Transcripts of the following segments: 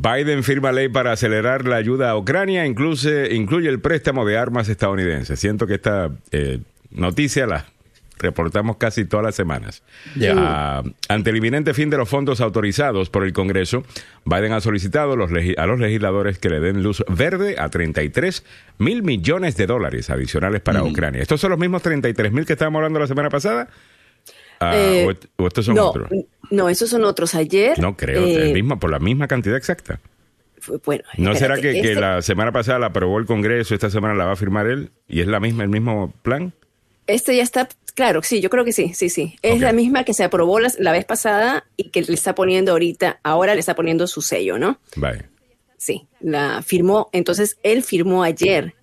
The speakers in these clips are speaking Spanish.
Biden firma ley para acelerar la ayuda a Ucrania, incluye, incluye el préstamo de armas estadounidenses. Siento que esta eh, noticia la reportamos casi todas las semanas. Ah, ante el inminente fin de los fondos autorizados por el Congreso, Biden ha solicitado a los, a los legisladores que le den luz verde a 33 mil millones de dólares adicionales para Ucrania. ¿Estos son los mismos 33 mil que estábamos hablando la semana pasada? Ah, Eh, o, o estos son no, otros? no, esos son otros. Ayer. No creo, eh, el mismo, por la misma cantidad exacta. fue- bueno, ¿No será espérate, que, que este- la semana pasada la aprobó el Congreso, esta semana la va a firmar él y es la misma, el mismo plan? Este ya está, claro, sí, yo creo que sí, sí, sí. Es la misma que se aprobó la, la vez pasada y que le está poniendo ahorita, ahora le está poniendo su sello, ¿no? Vaya. Sí, la firmó, entonces él firmó ayer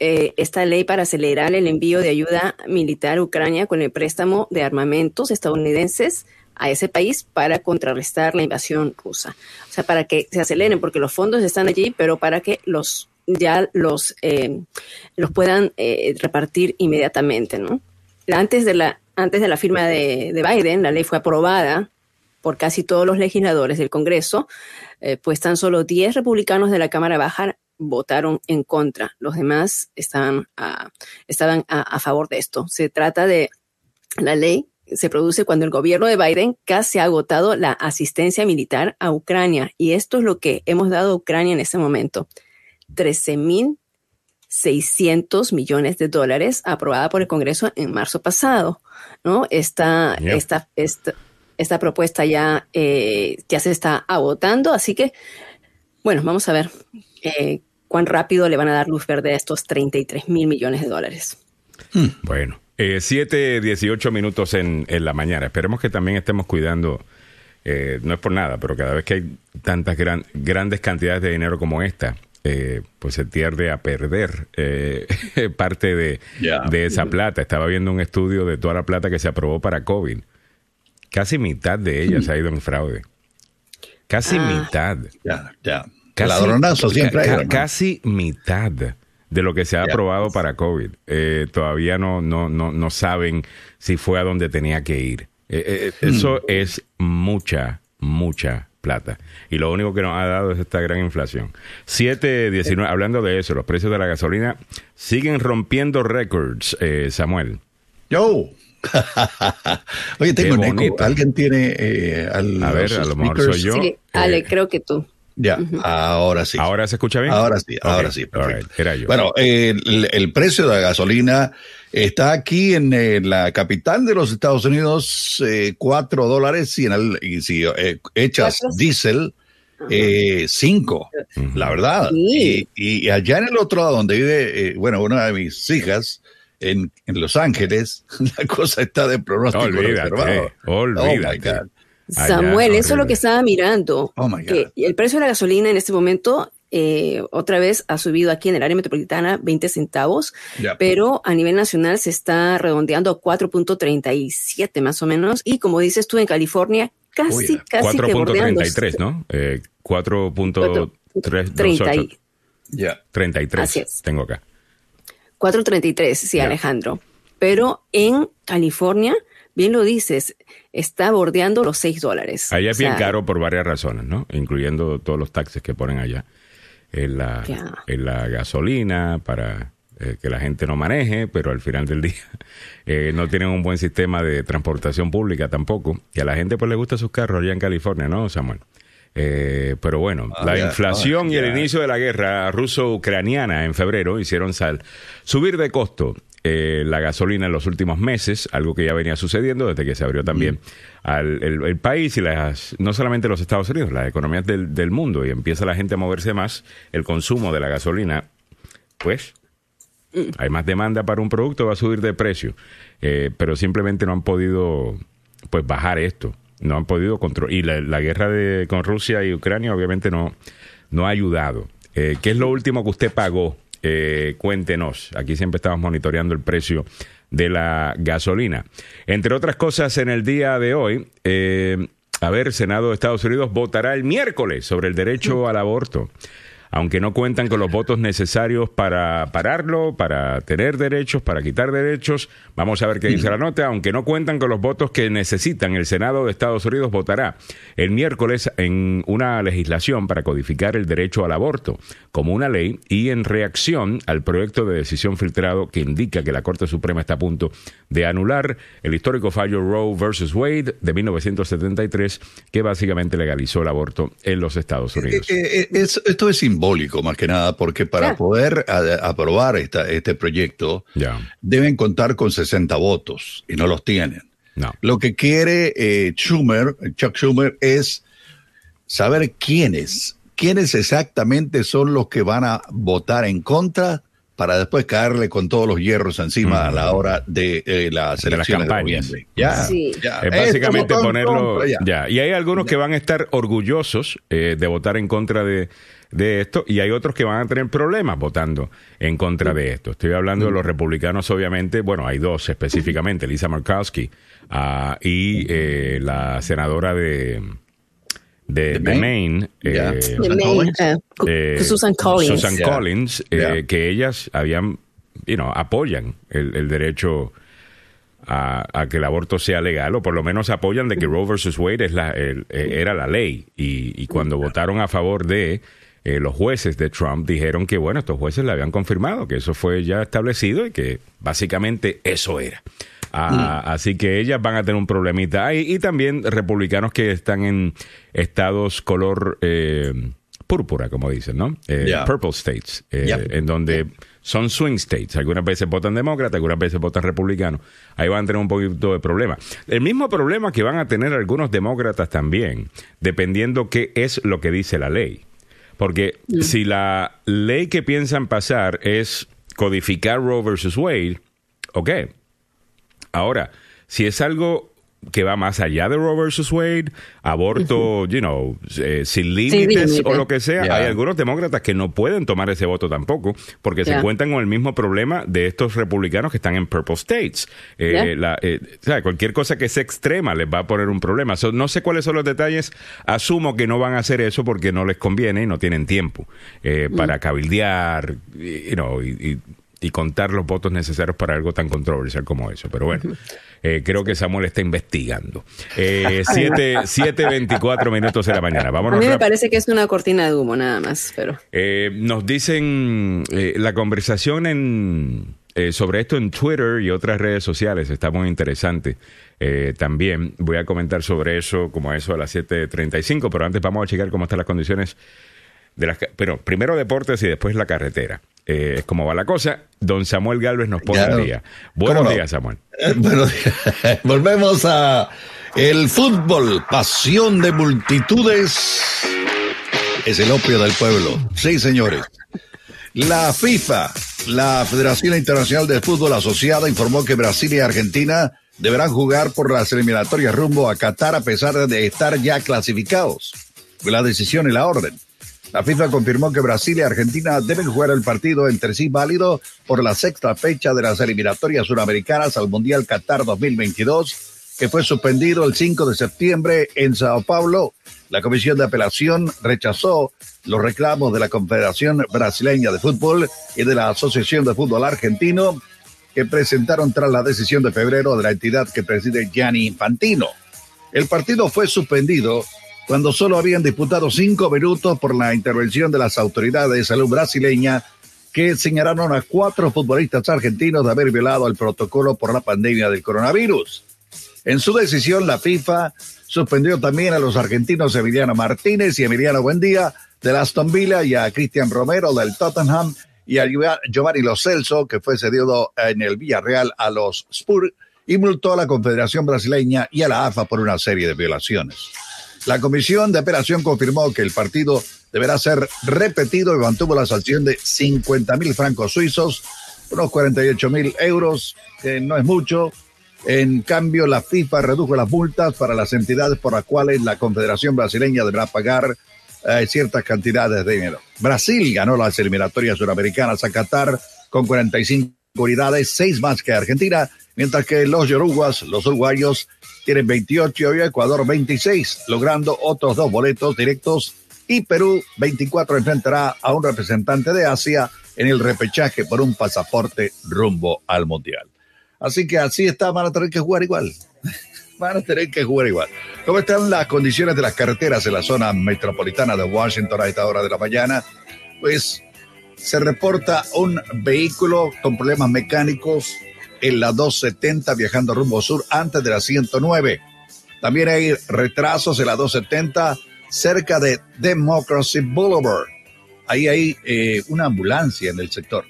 eh, esta ley para acelerar el envío de ayuda militar a Ucrania con el préstamo de armamentos estadounidenses a ese país para contrarrestar la invasión rusa. O sea, para que se aceleren, porque los fondos están allí, pero para que los ya los, eh, los puedan eh, repartir inmediatamente, ¿no? Antes de la, antes de la firma de, de Biden, la ley fue aprobada por casi todos los legisladores del Congreso, eh, pues tan solo 10 republicanos de la Cámara Baja votaron en contra. Los demás estaban, a, estaban a, a favor de esto. Se trata de la ley se produce cuando el gobierno de Biden casi ha agotado la asistencia militar a Ucrania. Y esto es lo que hemos dado a Ucrania en este momento. 13.600 millones de dólares aprobada por el Congreso en marzo pasado. ¿no? Esta, esta, esta, esta propuesta ya, eh, ya se está agotando, así que, bueno, vamos a ver eh, cuán rápido le van a dar luz verde a estos 33 mil millones de dólares. Bueno, eh, 7, 18 minutos en, en la mañana. Esperemos que también estemos cuidando, eh, no es por nada, pero cada vez que hay tantas gran- grandes cantidades de dinero como esta, eh, pues se tiende a perder eh, parte de, de esa plata. Estaba viendo un estudio de toda la plata que se aprobó para COVID. Casi mitad de ella se ha ido en fraude. Casi Ah. mitad. Ya, ya. Casi- Ladronazo siempre ca- hay. ca- hermano. Casi mitad de lo que se ha aprobado para COVID. Eh, todavía no, no, no, no saben si fue a donde tenía que ir. Eh, eh, Hmm. Eso es mucha, mucha plata. Y lo único que nos ha dado es esta gran inflación. 7.19, hablando de eso, los precios de la gasolina siguen rompiendo récords, eh, Samuel. Yo. Oye, tengo un eco. ¿Alguien tiene eh, al- A ver, a lo mejor soy yo. sí, Ale, eh, creo que tú. Ya, ahora sí. ¿Ahora se escucha bien? Ahora sí, ahora sí, perfecto. right, Era yo. Bueno, eh, el, el precio de la gasolina está aquí en, la capital de los Estados Unidos, eh, cuatro dólares y, en el- y si eh, echas diésel, eh, cinco, la verdad. Sí. Y, y allá en el otro lado donde vive, eh, bueno, una de mis hijas, en, en Los Ángeles, la cosa está de pronóstico Olvídate, reservado. olvídate. Oh, my God. Allá, Samuel, eso es lo que estaba mirando. Oh, my God. que el precio de la gasolina en este momento eh, otra vez ha subido aquí en el área metropolitana 20 centavos, pero a nivel nacional se está redondeando a 4.37 más o menos. Y como dices tú, en California, casi, Uy, ya. casi que bordean los 4.33, ¿no? Eh, 4.328. 30 y- Ya. 33 Así es. tengo acá. 4.33, sí. Alejandro. Pero en California, bien lo dices, está bordeando los 6 dólares. Allá es O sea, bien caro por varias razones, ¿no? Incluyendo todos los taxes que ponen allá en la, en la gasolina para eh, que la gente no maneje, pero al final del día eh, no tienen un buen sistema de transportación pública tampoco. Y a la gente pues le gusta sus carros allá en California, ¿no, Samuel? Eh, pero bueno, Ah, la ya, inflación ah, y el inicio de la guerra ruso-ucraniana en febrero hicieron sal subir de costo eh, la gasolina en los últimos meses, algo que ya venía sucediendo desde que se abrió también al, el, el país y las no solamente los Estados Unidos, las economías del, del mundo y empieza la gente a moverse más, el consumo de la gasolina, pues hay más demanda para un producto, va a subir de precio, Eh, pero simplemente no han podido pues bajar esto, no han podido controlar y la, la guerra de, con Rusia y Ucrania obviamente no no ha ayudado. Eh, ¿Qué es lo último que usted pagó? Eh, cuéntenos. Aquí siempre estamos monitoreando el precio de la gasolina. Entre otras cosas, en el día de hoy, eh, a ver, Senado de Estados Unidos votará el miércoles sobre el derecho al aborto. Aunque no cuentan con los votos necesarios para pararlo, para tener derechos, para quitar derechos. Vamos a ver qué dice la nota. Aunque no cuentan con los votos que necesitan, el Senado de Estados Unidos votará el miércoles en una legislación para codificar el derecho al aborto como una ley y en reacción al proyecto de decisión filtrado que indica que la Corte Suprema está a punto de anular el histórico fallo Roe versus Wade de 1973 que básicamente legalizó el aborto en los Estados eh, Unidos. Eh, eh, esto es simbólico más que nada porque para poder aprobar esta, este proyecto deben contar con 60 votos y no los tienen. No. Lo que quiere Schumer, Chuck Schumer, es saber quiénes, quiénes exactamente son los que van a votar en contra para después caerle con todos los hierros encima a la hora de eh, las elecciones de, Ya, Es básicamente ponerlo. ya. Y hay algunos que van a estar orgullosos eh, de votar en contra de, esto y hay otros que van a tener problemas votando en contra de esto. Estoy hablando de los republicanos, obviamente. Bueno, hay dos específicamente: Lisa Murkowski ah, y eh, la senadora de de, Maine, eh, eh, Susan Collins, Susan Collins eh, que ellas habían, you know, apoyan el, derecho a, que el aborto sea legal, o por lo menos apoyan de que Roe versus Wade es la, era la ley. Y, cuando votaron a favor de los jueces de Trump, dijeron que, bueno, estos jueces le habían confirmado que eso fue ya establecido y que básicamente eso era. Ah, mm. Así que ellas van a tener un problemita. y también republicanos que están en estados color eh, púrpura, como dicen, ¿no? Eh, purple states, eh, en donde son swing states. Algunas veces votan demócrata, algunas veces votan republicano. Ahí van a tener un poquito de problema. El mismo problema que van a tener algunos demócratas también, dependiendo qué es lo que dice la ley. Porque mm. si la ley que piensan pasar es codificar Roe versus Wade, ok, Ahora, si es algo que va más allá de Roe versus Wade, aborto, you know, eh, sin límites o lo que sea, hay algunos demócratas que no pueden tomar ese voto tampoco porque se encuentran con el mismo problema de estos republicanos que están en purple states. Eh, eh, o sea, cualquier cosa que sea extrema les va a poner un problema. no sé cuáles son los detalles. Asumo que no van a hacer eso porque no les conviene y no tienen tiempo para mm. cabildear, you know, y y contar los votos necesarios para algo tan controversial como eso. Pero bueno, eh, creo que Samuel está investigando. Eh, 7.24 minutos de la mañana. Vámonos a mí me parece que es una cortina de humo nada más. pero eh, Nos dicen eh, la conversación en, sobre esto en Twitter y otras redes sociales está muy interesante. también voy a comentar sobre eso como eso a las 7.35, pero antes vamos a checar cómo están las condiciones de las... Pero primero deportes y después la carretera eh, cómo va la cosa. Don Samuel Galvez nos pone al día. Buenos días, Samuel. Eh, buenos días. Volvemos a el fútbol, pasión de multitudes. Es el opio del pueblo. Sí, señores. La FIFA, la Federación Internacional de Fútbol Asociada, informó que Brasil y Argentina deberán jugar por las eliminatorias rumbo a Qatar a pesar de estar ya clasificados. La decisión y la orden. La FIFA confirmó que Brasil y Argentina deben jugar el partido entre sí válido por la sexta fecha de las eliminatorias suramericanas al Mundial Qatar 2022, que fue suspendido el 5 de septiembre en Sao Paulo. La Comisión de Apelación rechazó los reclamos de la Confederación Brasileña de Fútbol y de la Asociación de Fútbol Argentino que presentaron tras la decisión de febrero de la entidad que preside Gianni Infantino. El partido fue suspendido cuando solo habían disputado cinco minutos por la intervención de las autoridades de salud brasileña que señalaron a cuatro futbolistas argentinos de haber violado el protocolo por la pandemia del coronavirus. En su decisión, la FIFA suspendió también a los argentinos Emiliano Martínez y Emiliano Buendía del Aston Villa y a Cristian Romero del Tottenham y a Giovanni Lo Celso, que fue cedido en el Villarreal a los Spurs, y multó a la Confederación Brasileña y a la AFA por una serie de violaciones. La Comisión de Apelación confirmó que el partido deberá ser repetido y mantuvo la sanción de 50 mil francos suizos, unos 48 mil euros, que no es mucho. En cambio, la FIFA redujo las multas para las entidades por las cuales la Confederación Brasileña deberá pagar eh, ciertas cantidades de dinero. Brasil ganó las eliminatorias suramericanas a Qatar con 45 unidades, seis más que Argentina, mientras que los yoruguas, los uruguayos, tienen 28 y Ecuador 26, logrando otros dos boletos directos y Perú 24 enfrentará a un representante de Asia en el repechaje por un pasaporte rumbo al Mundial. Así que así está, van a tener que jugar igual. Van a tener que jugar igual. ¿Cómo están las condiciones de las carreteras en la zona metropolitana de Washington a esta hora de la mañana? Pues se reporta un vehículo con problemas mecánicos en la 270 viajando rumbo sur antes de la 109. También hay retrasos en la 270 cerca de Democracy Boulevard. Ahí hay eh, una ambulancia en el sector.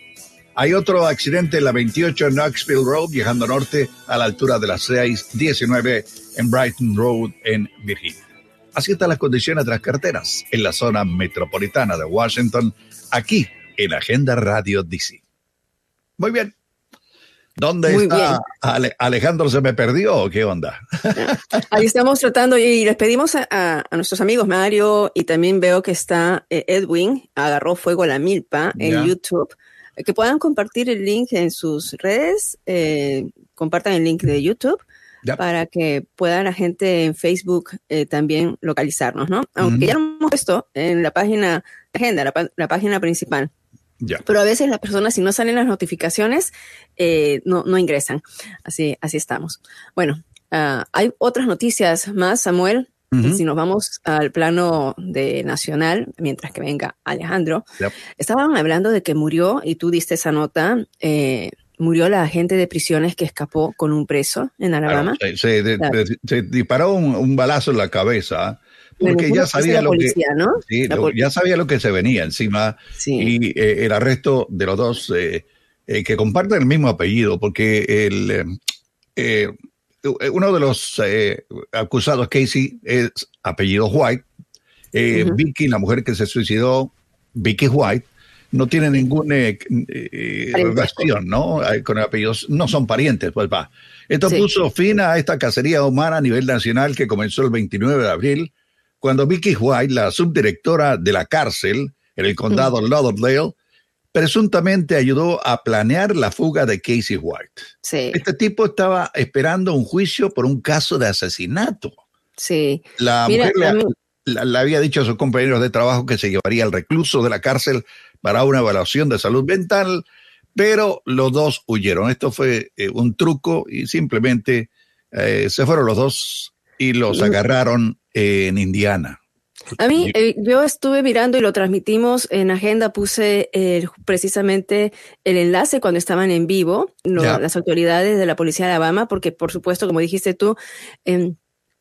Hay otro accidente en la 28 Knoxville Road, viajando norte a la altura de la 619 en Brighton Road en Virginia. Así están las condiciones de las carreteras en la zona metropolitana de Washington, aquí en Agenda Radio DC. Muy bien. ¿Dónde está Alejandro? ¿Se me perdió o qué onda? Ahí estamos tratando y les pedimos a, nuestros amigos Mario y también veo que está eh, Edwin, agarró fuego a la milpa en YouTube que puedan compartir el link en sus redes, eh, compartan el link de YouTube para que pueda la gente en Facebook eh, también localizarnos, ¿no? Aunque ya lo hemos puesto en la página agenda, la, página principal. Pero a veces las personas, si no salen las notificaciones, eh, no, no ingresan. Así, así estamos. Bueno, ah, hay otras noticias más, Samuel. Si nos vamos al plano de nacional, mientras que venga Alejandro, estaban hablando de que murió, y tú diste esa nota, eh, murió la agente de prisiones que escapó con un preso en Alabama. se, disparó un, balazo en la cabeza porque ya sabía lo que ya sabía lo que se venía encima y eh, el arresto de los dos eh, que comparten el mismo apellido porque el eh, uno de los eh, acusados, Casey, es apellido White. Eh, Vicky, la mujer que se suicidó, Vicky White, no tiene ninguna relación, ¿no? Con apellidos, no son parientes, pues va. Esto puso fin a esta cacería humana a nivel nacional que comenzó el 29 de abril, cuando Vicky White, la subdirectora de la cárcel en el condado Lauderdale, presuntamente ayudó a planear la fuga de Casey White. Este tipo estaba esperando un juicio por un caso de asesinato. Sí. La mujer le, había dicho a sus compañeros de trabajo que se llevaría al recluso de la cárcel para una evaluación de salud mental, pero los dos huyeron. Esto fue eh, un truco y simplemente eh, se fueron los dos y los agarraron en Indiana. A mí, eh, yo estuve mirando y lo transmitimos en agenda, puse eh, precisamente el enlace cuando estaban en vivo, las autoridades de la policía de Alabama, porque por supuesto, como dijiste tú, em,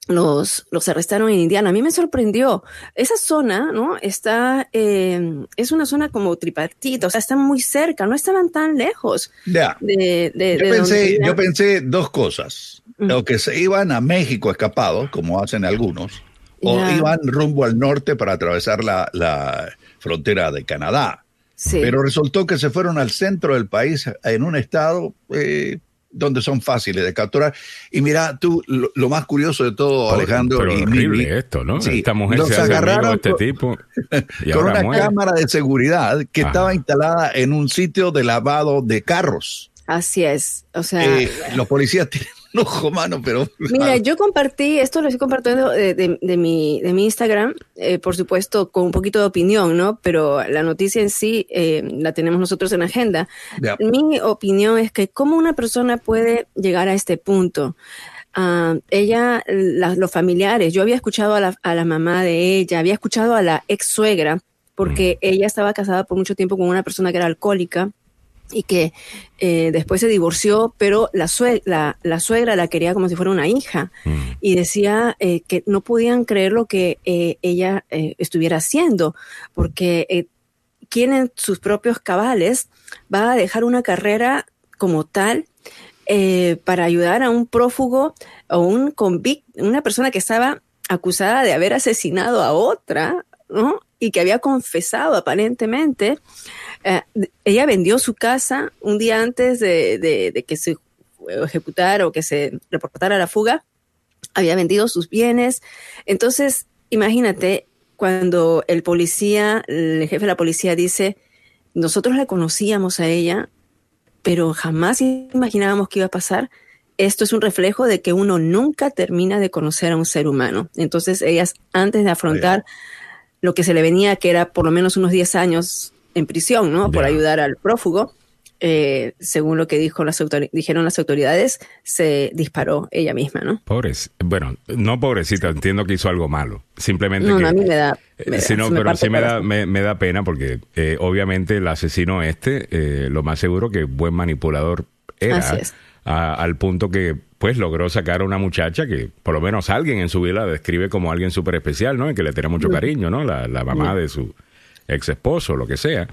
los, los arrestaron en Indiana. A mí me sorprendió. Esa zona, ¿no? Está, em, es una zona como tripartita, o sea, están muy cerca, no estaban tan lejos. Ya. De, yo, pensé, yo pensé dos cosas. Lo que se iban a México escapados, como hacen algunos, o iban rumbo al norte para atravesar la, frontera de Canadá. Pero resultó que se fueron al centro del país, en un estado eh, donde son fáciles de capturar. Y mira, tú, lo, más curioso de todo, Alejandro. Pero horrible esto, ¿no? Esta mujer se agarraron este tipo. con una cámara de seguridad que estaba instalada en un sitio de lavado de carros. Así es. O sea, eh, los policías tienen ojo mano, pero... Mira, yo compartí, esto lo estoy compartiendo de, mi, de mi Instagram, eh, por supuesto con un poquito de opinión, ¿no? Pero la noticia en sí eh, la tenemos nosotros en agenda. Mi opinión es que cómo una persona puede llegar a este punto. Ah, ella, los familiares, yo había escuchado a la, a la mamá de ella, había escuchado a la ex suegra, porque mm. ella estaba casada por mucho tiempo con una persona que era alcohólica y que eh, después se divorció, pero la, suegra, la, suegra la quería como si fuera una hija mm. y decía eh, que no podían creer lo que eh, ella estuviera haciendo, porque quien en sus propios cabales va a dejar una carrera como tal para ayudar a un prófugo o un convict, una persona que estaba acusada de haber asesinado a otra, ¿no? Y que había confesado aparentemente eh, ella vendió su casa un día antes de, que se ejecutara o que se reportara la fuga. Había vendido sus bienes. Entonces, imagínate cuando el policía, el jefe de la policía dice, nosotros la conocíamos a ella, pero jamás imaginábamos que iba a pasar. Esto es un reflejo de que uno nunca termina de conocer a un ser humano. Entonces, ellas, antes de afrontar lo que se le venía, que era por lo menos unos 10 años en prisión, ¿no? Por ayudar al prófugo. Eh, según lo que dijo las dijeron las autoridades, se disparó ella misma, ¿no? Pobres, bueno, no pobrecita, entiendo que hizo algo malo. Simplemente No, que. no, a mí me da. Eh, me da- sí, no, pero sí me da, me, me da pena porque eh, obviamente el asesino este, eh, lo más seguro que buen manipulador era, Así es. a- al punto que pues logró sacar a una muchacha que por lo menos alguien en su vida la describe como alguien súper especial, ¿no? Y que le tiene mucho cariño, ¿no? La, la mamá de su ex esposo, lo que sea.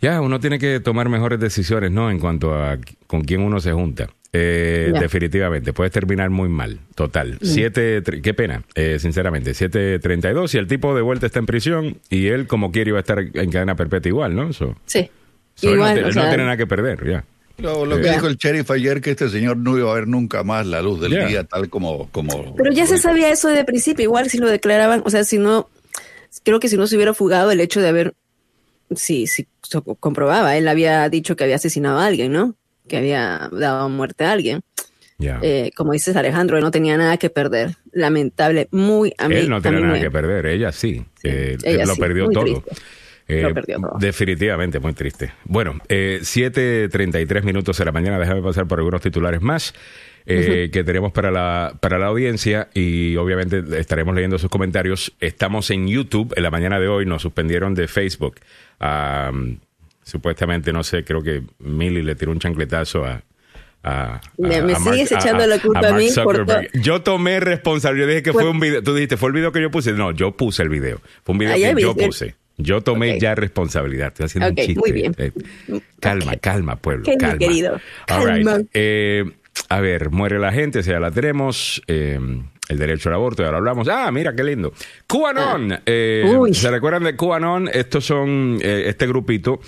Ya, uno tiene que tomar mejores decisiones, ¿no? En cuanto a con quién uno se junta. Eh. Definitivamente, puedes terminar muy mal, total. Siete, tre- qué pena, eh, sinceramente, 7.32 y el tipo de vuelta está en prisión y él como quiere iba a estar en cadena perpetua igual, ¿no? So, Sí. so él Igual, no, él no sea, tiene nada que perder, ya. Lo, lo que Ya. dijo el sheriff ayer, que este señor no iba a ver nunca más la luz del día, tal como... como Pero ya se sabía eso de principio, igual si lo declaraban, o sea, si no, creo que si no se hubiera fugado el hecho de haber, sí, sí, se comprobaba, él había dicho que había asesinado a alguien, ¿no? Que había dado muerte a alguien. ya. Eh, como dices Alejandro, él no tenía nada que perder. Lamentable, muy a mí. él no a tiene mí nada que perder, ella sí. Eh, ella lo sí, perdió todo. triste. Eh, Lo perdió todo. Definitivamente, muy triste. Bueno, eh, 7.33 minutos de la mañana, déjame pasar por algunos titulares más eh, que tenemos para la, para la audiencia y obviamente estaremos leyendo sus comentarios. Estamos en YouTube, en la mañana de hoy nos suspendieron de Facebook. Supuestamente, no sé, creo que Millie le tiró un chancletazo a... a- Me- a- me a Mark- sigues echando la culpa a mí por. Yo tomé responsabilidad. Yo dije que Fue- fue un video. Tú dijiste, ¿fue el video que yo puse? No, yo puse el video. Fue un video que yo puse. Yo tomé ya responsabilidad. Estoy haciendo Ok, un chiste. muy bien. Eh, calma, Ok. calma, pueblo. Calma. querido. All right. Eh, a ver, muere la gente, si ya la tenemos. eh, el derecho al aborto, ahora hablamos. Ah, mira, qué lindo. QAnon. eh, Uy. ¿Se recuerdan de QAnon? Estos son eh, este grupito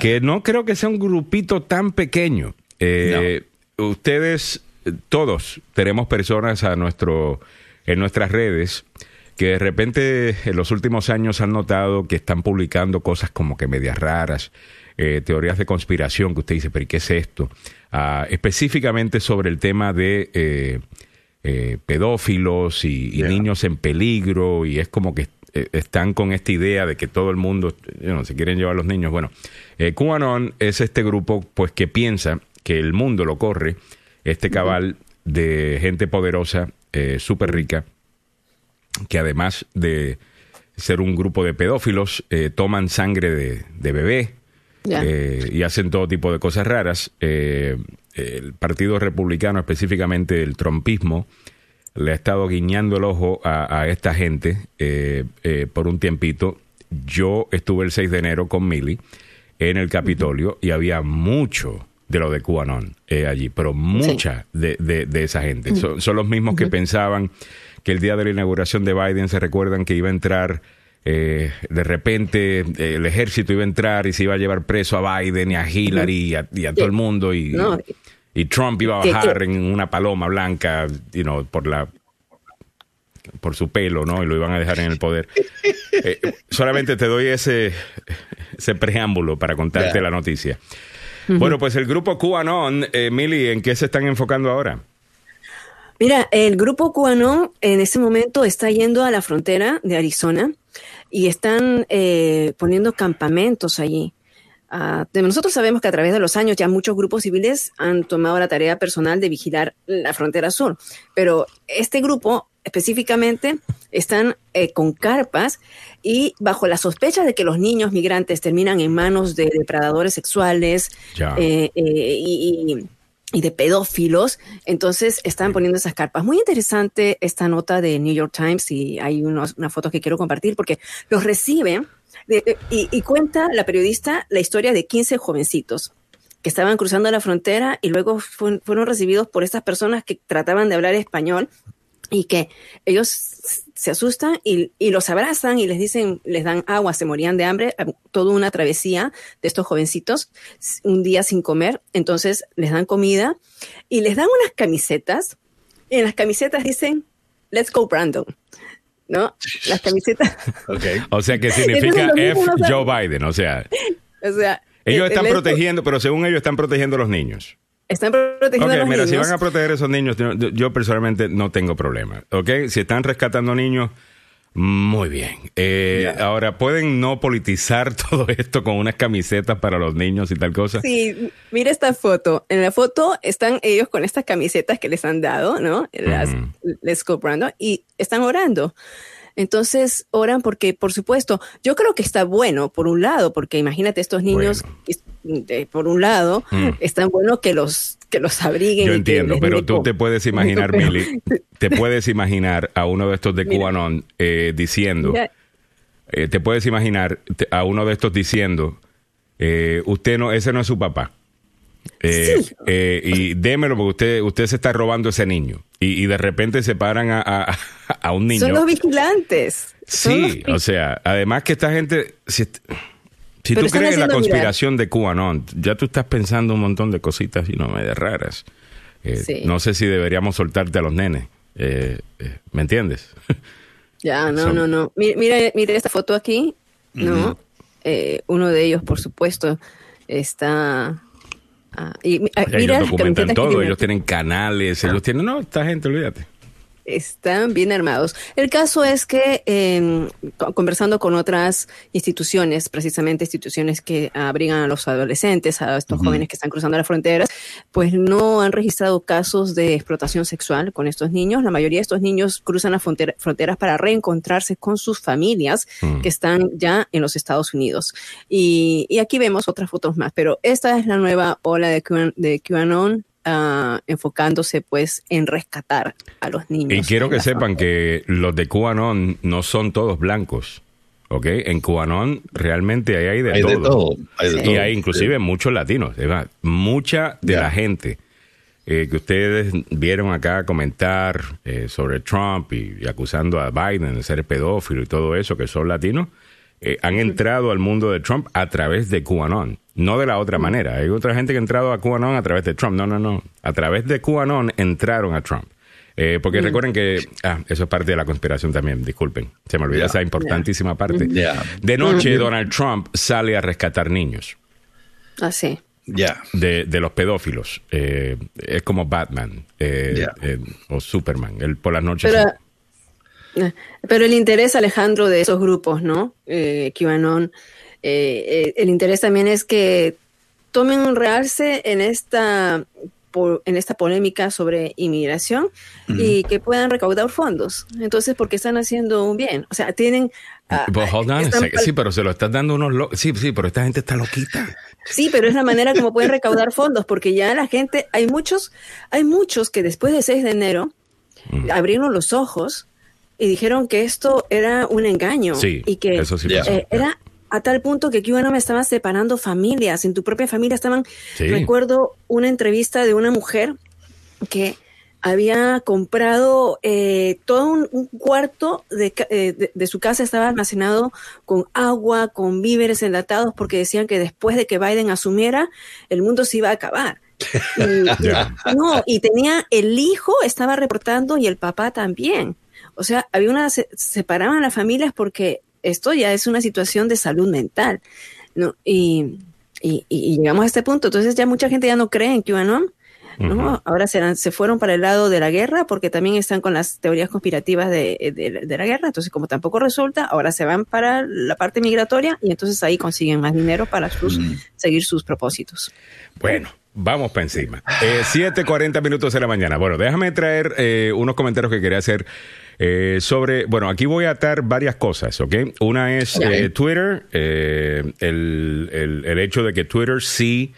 que no creo que sea un grupito tan pequeño. Eh, Ustedes, todos, tenemos personas a nuestro, en nuestras redes que de repente en los últimos años han notado que están publicando cosas como que medias raras, eh, teorías de conspiración, que usted dice, pero ¿y qué es esto? Ah, específicamente sobre el tema de eh, eh, pedófilos y, niños en peligro, y es como que eh, están con esta idea de que todo el mundo you know, se quieren llevar a los niños. Bueno, QAnon es este grupo pues que piensa que el mundo lo corre, este cabal de gente poderosa, súper rica, que además de ser un grupo de pedófilos, eh, toman sangre de, de bebé Eh, y hacen todo tipo de cosas raras. Eh, el Partido Republicano, específicamente el trompismo, le ha estado guiñando el ojo a, a esta gente eh, por un tiempito. Yo estuve el 6 de enero con Millie en el Capitolio y había mucho de lo de QAnon allí, pero mucha de, de- de esa gente. Son, son los mismos que pensaban que el día de la inauguración de Biden se recuerdan que iba a entrar, eh, de repente eh, el ejército iba a entrar y se iba a llevar preso a Biden y a Hillary y a, y a todo el mundo y, No. y Trump iba a bajar en una paloma blanca, you know, por la por su pelo, ¿no? Y lo iban a dejar en el poder. Eh, solamente te doy ese, ese preámbulo para contarte la noticia. Bueno, pues el grupo QAnon, Mili, ¿en qué se están enfocando ahora? Mira, el grupo QAnon en este momento está yendo a la frontera de Arizona y están eh, poniendo campamentos allí. De- nosotros sabemos que a través de los años ya muchos grupos civiles han tomado la tarea personal de vigilar la frontera sur, pero este grupo específicamente están eh, con carpas y bajo la sospecha de que los niños migrantes terminan en manos de depredadores sexuales eh, eh, y, y- y de pedófilos, entonces están poniendo esas carpas. Muy interesante esta nota de New York Times y hay unos, una foto que quiero compartir porque los reciben de- y, y cuenta la periodista la historia de 15 jovencitos que estaban cruzando la frontera y luego fue- fueron recibidos por estas personas que trataban de hablar español y que ellos se asustan y, y los abrazan y les dicen, les dan agua, se morían de hambre, toda una travesía de estos jovencitos, un día sin comer, entonces les dan comida y les dan unas camisetas y en las camisetas dicen, let's go Brandon, ¿no? Las camisetas, Ok. O sea, que significa F Joe. Biden, o sea, o sea... ellos eh, están protegiendo, pero según ellos están protegiendo a los niños. Están protegiendo Ok, a los mira, si niños. van a proteger a esos niños, yo, yo personalmente no tengo problema. ¿Ok? Si están rescatando niños, Muy bien. Eh, ahora, ¿pueden no politizar todo esto con unas camisetas para los niños y tal cosa? Sí, mira esta foto. En la foto están ellos con estas camisetas que les han dado, ¿no? Las Les Go Brando, y están orando. Entonces oran porque, por supuesto, yo creo que está bueno, por un lado, porque imagínate estos niños, por un lado, mm. es tan bueno que los que los abriguen. Yo entiendo, pero tú te puedes imaginar, Mili, te puedes imaginar a uno de estos de Cubanon eh, diciendo, eh, te puedes imaginar a uno de estos diciendo, eh, usted no, ese no es su papá. Y démelo porque usted, usted se está robando ese niño. Y, de repente se paran a, a, un niño. Son los vigilantes. Sí, o sea, además que esta gente, si, si tú crees en la conspiración de QAnon, ya tú estás pensando un montón de cositas y no medio raras. Eh, no sé si deberíamos soltarte a los nenes. Eh, eh, ¿Me entiendes? Ya, no, no, no. Mira, mira esta foto aquí, ¿no? uno de ellos, por supuesto, está... Ah, y, ah, mira, ellos documentan todo, ellos tienen canales, ellos tienen... No, esta gente, olvídate están bien armados. El caso es que em, conversando con otras instituciones, precisamente instituciones que abrigan a los adolescentes, a estos jóvenes que están cruzando las fronteras, pues no han registrado casos de explotación sexual con estos niños. La mayoría de estos niños cruzan las fronteras para reencontrarse con sus familias mm. que están ya en los Estados Unidos. Y, aquí vemos otras fotos más, pero esta es la nueva ola de, de QAnon Ah, enfocándose pues en rescatar a los niños. Y quiero que sepan que los de QAnon no son todos blancos. ¿ok? En QAnon realmente hay de, todo. y hay inclusive muchos latinos. Mucha de la gente eh, que ustedes vieron acá comentar eh, sobre Trump y, acusando a Biden de ser pedófilo y todo eso, que son latinos, eh, han entrado al mundo de Trump a través de QAnon. No de la otra manera. Hay otra gente que ha entrado a QAnon a través de Trump. No, no, no. A través de QAnon entraron a Trump. Eh, porque mm. recuerden que, ah, eso es parte de la conspiración también, disculpen, se me olvidó esa importantísima parte. De noche, Donald Trump sale a rescatar niños. Ah, sí. Ya. De, de, los pedófilos. Eh, es como Batman eh, o Superman. Él por las noches. Pero, pero, el interés, Alejandro, de esos grupos, ¿no? QAnon eh, eh, el interés también es que tomen un realce en esta en esta polémica sobre inmigración y que puedan recaudar fondos. Entonces, porque están haciendo un bien. O sea, tienen... Ah, sí, pero se lo están dando unos... Sí, sí, pero esta gente está loquita. Sí, pero es la manera como pueden recaudar fondos, porque ya la gente, hay muchos, hay muchos que después del 6 de enero abrieron los ojos y dijeron que esto era un engaño y que eso sí eh, era a tal punto que me estaba separando familias, en tu propia familia estaban, recuerdo una entrevista de una mujer que había comprado eh, todo un, cuarto eh, de, su casa, estaba almacenado con agua, con víveres enlatados, porque decían que después de que Biden asumiera, el mundo se iba a acabar. Y, no, y tenía el hijo, estaba reportando, y el papá también. O sea, había una, se, separaban las familias porque esto ya es una situación de salud mental, ¿no? Y, llegamos a este punto. Entonces ya mucha gente ya no cree en QAnon. ¿no? Ahora se, se fueron para el lado de la guerra porque también están con las teorías conspirativas de, la guerra. Entonces, como tampoco resulta, ahora se van para la parte migratoria y entonces ahí consiguen más dinero para sus, seguir sus propósitos. Bueno, Vamos para encima. Eh, 7:40 minutos de la mañana. Bueno, déjame traer eh, unos comentarios que quería hacer eh, sobre, bueno, aquí voy a atar varias cosas, ¿ok? Una es eh, Twitter, eh, el, el, hecho de que Twitter sí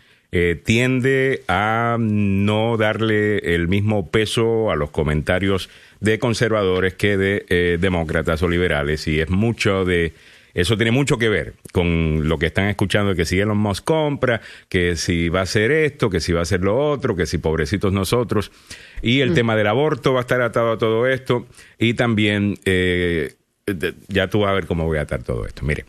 tiende a no darle el mismo peso a los comentarios de conservadores que de demócratas o liberales y es mucho de eso tiene mucho que ver con lo que están escuchando, que si Elon Musk compra, que si va a hacer esto, que si va a hacer lo otro, que si pobrecitos nosotros. Y el mm. tema del aborto va a estar atado a todo esto. Y también, eh, ya tú vas a ver cómo voy a atar todo esto. Mire,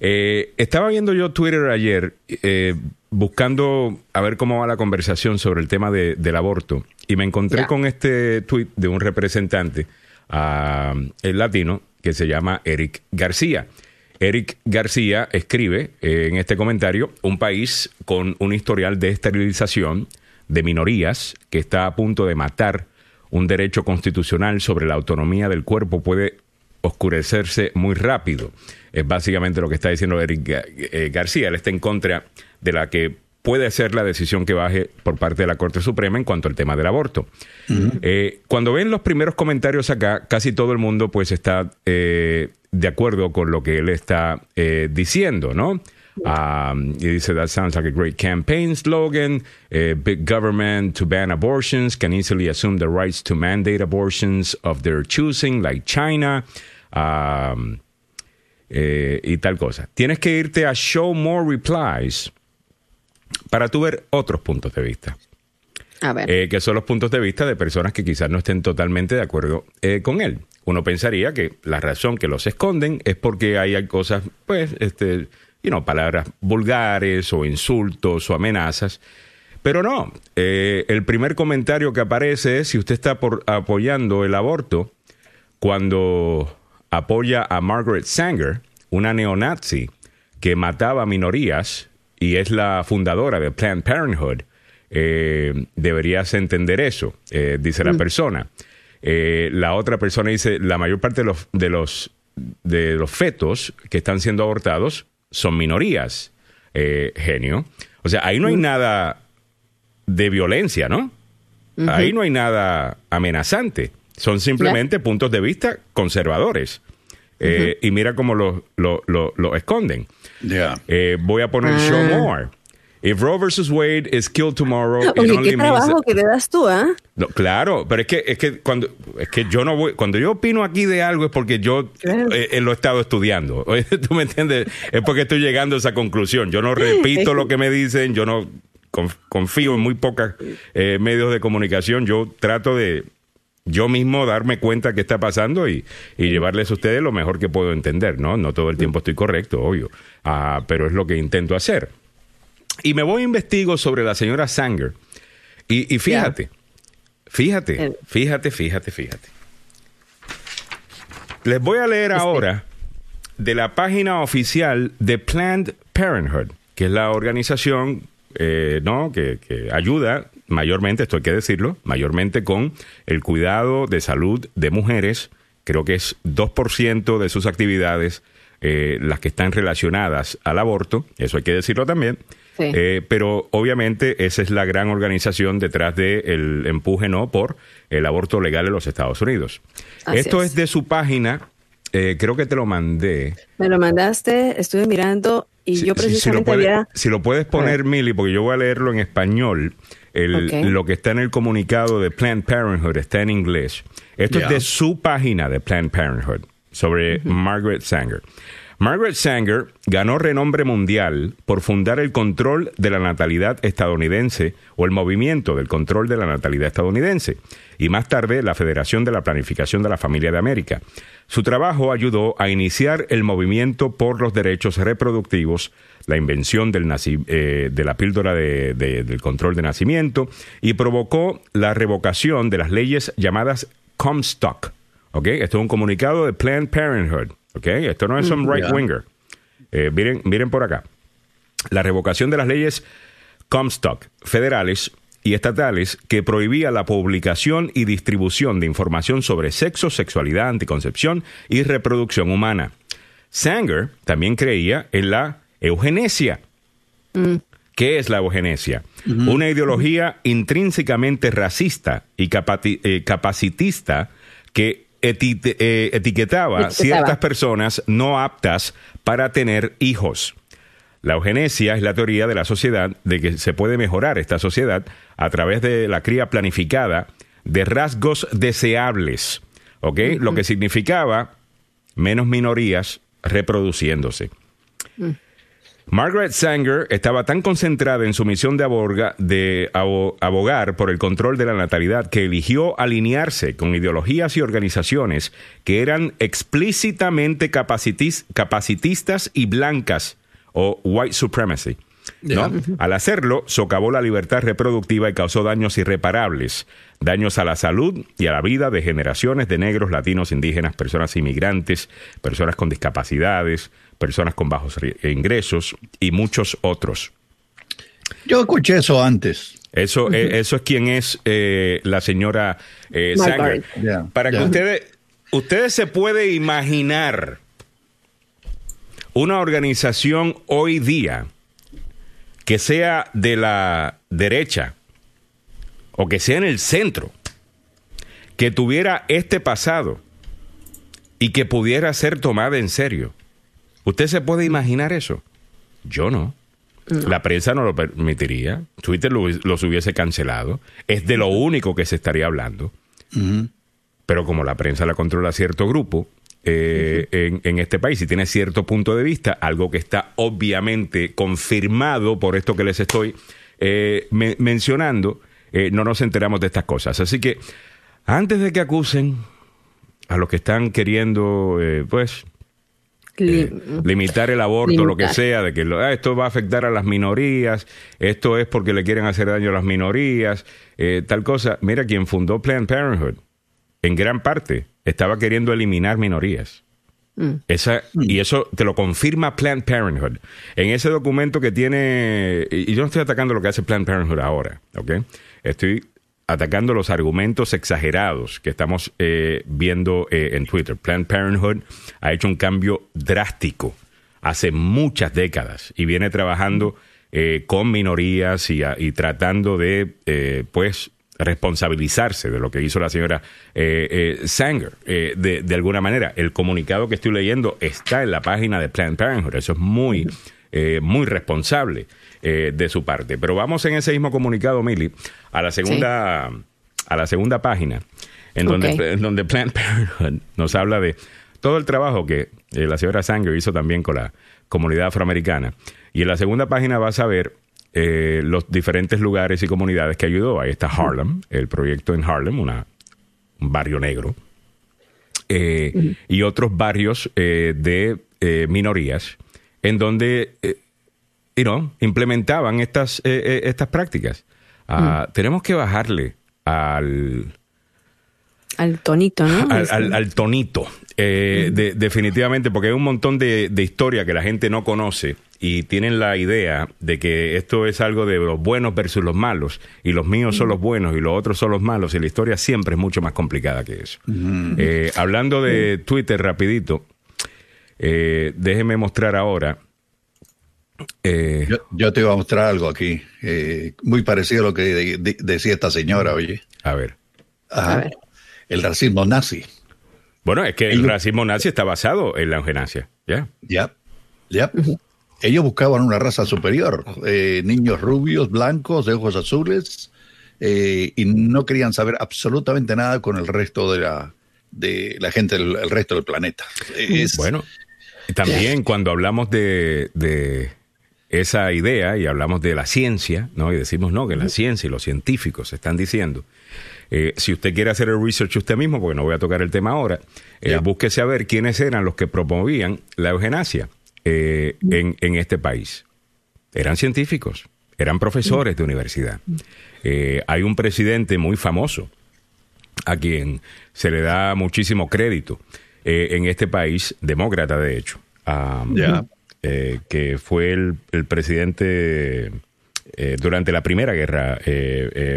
eh, estaba viendo yo Twitter ayer eh, buscando a ver cómo va la conversación sobre el tema del aborto. Y me encontré con este tweet de un representante uh, latino que se llama Eric García. Eric García escribe eh, en este comentario, un país con un historial de esterilización de minorías que está a punto de matar un derecho constitucional sobre la autonomía del cuerpo puede oscurecerse muy rápido. Es básicamente lo que está diciendo Eric eh, García. Él está en contra de la que puede ser la decisión que baje por parte de la Corte Suprema en cuanto al tema del aborto. Eh, cuando ven los primeros comentarios acá, casi todo el mundo pues está eh, de acuerdo con lo que él está diciendo, ¿no? Um, y dice, that sounds like a great campaign slogan. big government to ban abortions can easily assume the rights to mandate abortions of their choosing, like China. Um, eh, y tal cosa. Tienes que irte a Show More Replies para tú ver otros puntos de vista. A ver. Eh, que son los puntos de vista de personas que quizás no estén totalmente de acuerdo eh, con él. Uno pensaría que la razón que los esconden es porque hay cosas, pues, este, you know, palabras vulgares o insultos o amenazas. Pero no, eh, el primer comentario que aparece es si usted está por, apoyando el aborto cuando apoya a Margaret Sanger, una neonazi que mataba minorías y es la fundadora de Planned Parenthood. Eh, deberías entender eso, eh, dice la mm. Persona. la otra persona dice, la mayor parte de los, de los, de los fetos que están siendo abortados son minorías, eh, genio. O sea, ahí no hay nada de violencia, ¿no? Ahí no hay nada amenazante. Son simplemente puntos de vista conservadores. Eh, y mira cómo lo, lo, esconden. Eh, voy a poner Show ah. More. If Roe versus Wade is killed tomorrow, Oye, qué trabajo que te das tú, ¿ah? No, claro, pero es que es que cuando es que yo no voy cuando yo opino aquí de algo es porque yo eh, lo he estado estudiando. ¿Tú me entiendes? Es porque estoy llegando a esa conclusión. Yo no repito lo que me dicen, yo no confío en muy pocos eh, medios de comunicación. Yo trato de yo mismo darme cuenta qué está pasando y, y, llevarles a ustedes lo mejor que puedo entender, ¿no? No todo el tiempo estoy correcto, obvio, ah, pero es lo que intento hacer. Y me voy a investigo sobre la señora Sanger. Y, fíjate, fíjate, eh. fíjate, fíjate, fíjate. Les voy a leer este. ahora de la página oficial de Planned Parenthood, que es la organización eh, ¿no? Que, ayuda mayormente, esto hay que decirlo, mayormente con el cuidado de salud de mujeres. Creo que es 2% de sus actividades eh, las que están relacionadas al aborto, eso hay que decirlo también. Eh, pero obviamente esa es la gran organización detrás del empuje no por el aborto legal en los Estados Unidos. Esto es. de su página, eh, creo que te lo mandé. Me lo mandaste, estuve mirando y yo precisamente si, lo había... Si lo puedes poner, Mili, porque yo voy a leerlo en español. Lo que está en el comunicado de Planned Parenthood está en inglés. Esto es de su página de Planned Parenthood sobre Margaret Sanger. Margaret Sanger ganó renombre mundial por fundar el control de la natalidad estadounidense o el movimiento del control de la natalidad estadounidense y más tarde la Federación de la Planificación de la Familia de América. Su trabajo ayudó a iniciar el movimiento por los derechos reproductivos, la invención del eh, de la píldora del control de nacimiento y provocó la revocación de las leyes llamadas Comstock. Esto es un comunicado de Planned Parenthood. Esto no es un right winger. Eh, miren, miren por acá. La revocación de las leyes Comstock federales y estatales que prohibía la publicación y distribución de información sobre sexo, sexualidad, anticoncepción y reproducción humana. Sanger también creía en la eugenesia. Mm. ¿Qué es la eugenesia? Una ideología intrínsecamente racista y eh, capacitista que eh, etiquetaba, ciertas personas no aptas para tener hijos. La eugenesia es la teoría de la sociedad de que se puede mejorar esta sociedad a través de la cría planificada de rasgos deseables, ¿ok? Lo que significaba menos minorías reproduciéndose. Mm. Margaret Sanger estaba tan concentrada en su misión de, de abogar por el control de la natalidad que eligió alinearse con ideologías y organizaciones que eran explícitamente capacitistas y blancas o white supremacy. Al hacerlo, socavó la libertad reproductiva y causó daños irreparables, daños a la salud y a la vida de generaciones de negros, latinos, indígenas, personas inmigrantes, personas con discapacidades, personas con bajos ingresos y muchos otros. Yo escuché eso antes. Eso, eh, eso es quien es eh, la señora eh, Sanger. Para que ustedes Ustedes se puede imaginar una organización hoy día que sea de la derecha o que sea en el centro, que tuviera este pasado y que pudiera ser tomada en serio. ¿Usted se puede imaginar eso? Yo no. La prensa no lo permitiría. Twitter los hubiese cancelado. Es de lo único que se estaría hablando. Pero como la prensa la controla cierto grupo eh, en, este país y tiene cierto punto de vista, algo que está obviamente confirmado por esto que les estoy eh, mencionando, eh, no nos enteramos de estas cosas. Así que antes de que acusen a los que están queriendo, pues, limitar el aborto, lo que sea, de que ah, esto va a afectar a las minorías, esto es porque le quieren hacer daño a las minorías, tal cosa. Mira, quien fundó Planned Parenthood, en gran parte, estaba queriendo eliminar minorías. Mm. Esa, Y eso te lo confirma Planned Parenthood. En ese documento que tiene, y yo no estoy atacando lo que hace Planned Parenthood ahora, ¿ok? Estoy atacando los argumentos exagerados que estamos eh, viendo eh, en Twitter. Planned Parenthood ha hecho un cambio drástico hace muchas décadas y viene trabajando eh, con minorías y, tratando de, pues, responsabilizarse de lo que hizo la señora eh, eh, Sanger. Eh, de, alguna manera, el comunicado que estoy leyendo está en la página de Planned Parenthood. Eso es muy, muy responsable de su parte. Pero vamos en ese mismo comunicado, Mili, a la segunda, a la segunda página, en donde, en donde Planned Parenthood nos habla de todo el trabajo que la señora Sanger hizo también con la comunidad afroamericana. Y en la segunda página vas a ver eh, los diferentes lugares y comunidades que ayudó. Ahí está Harlem, el proyecto en Harlem, una, un barrio negro, eh, y otros barrios eh, de minorías en donde implementaban estas, estas prácticas. Ah, tenemos que bajarle al... Al tonito, ¿no? Al, tonito, definitivamente, porque hay un montón de, de historia que la gente no conoce y tienen la idea de que esto es algo de los buenos versus los malos y los míos son los buenos y los otros son los malos y la historia siempre es mucho más complicada que eso. Eh, hablando de Twitter rapidito, eh, déjeme mostrar ahora. Eh, yo, te iba a mostrar algo aquí, muy parecido a lo que decía esta señora, oye. A ver. El racismo nazi. Bueno, es que el, racismo nazi está basado en la euganasia, ¿ya? Ya, ya ellos buscaban una raza superior, eh, niños rubios, blancos, de ojos azules, eh, y no querían saber absolutamente nada con el resto de la, de la gente, el, resto del planeta. bueno, también cuando hablamos de, de, esa idea y hablamos de la ciencia, ¿no? Y decimos, no, que la ciencia y los científicos están diciendo. Eh, si usted quiere hacer el research usted mismo, porque no voy a tocar el tema ahora, búsquese a ver quiénes eran los que promovían la eugenasia. Eh, en, este país. Eran científicos, eran profesores de universidad. Eh, hay un presidente muy famoso a quien se le da muchísimo crédito eh, en este país, demócrata de hecho, que fue el, presidente durante la Primera Guerra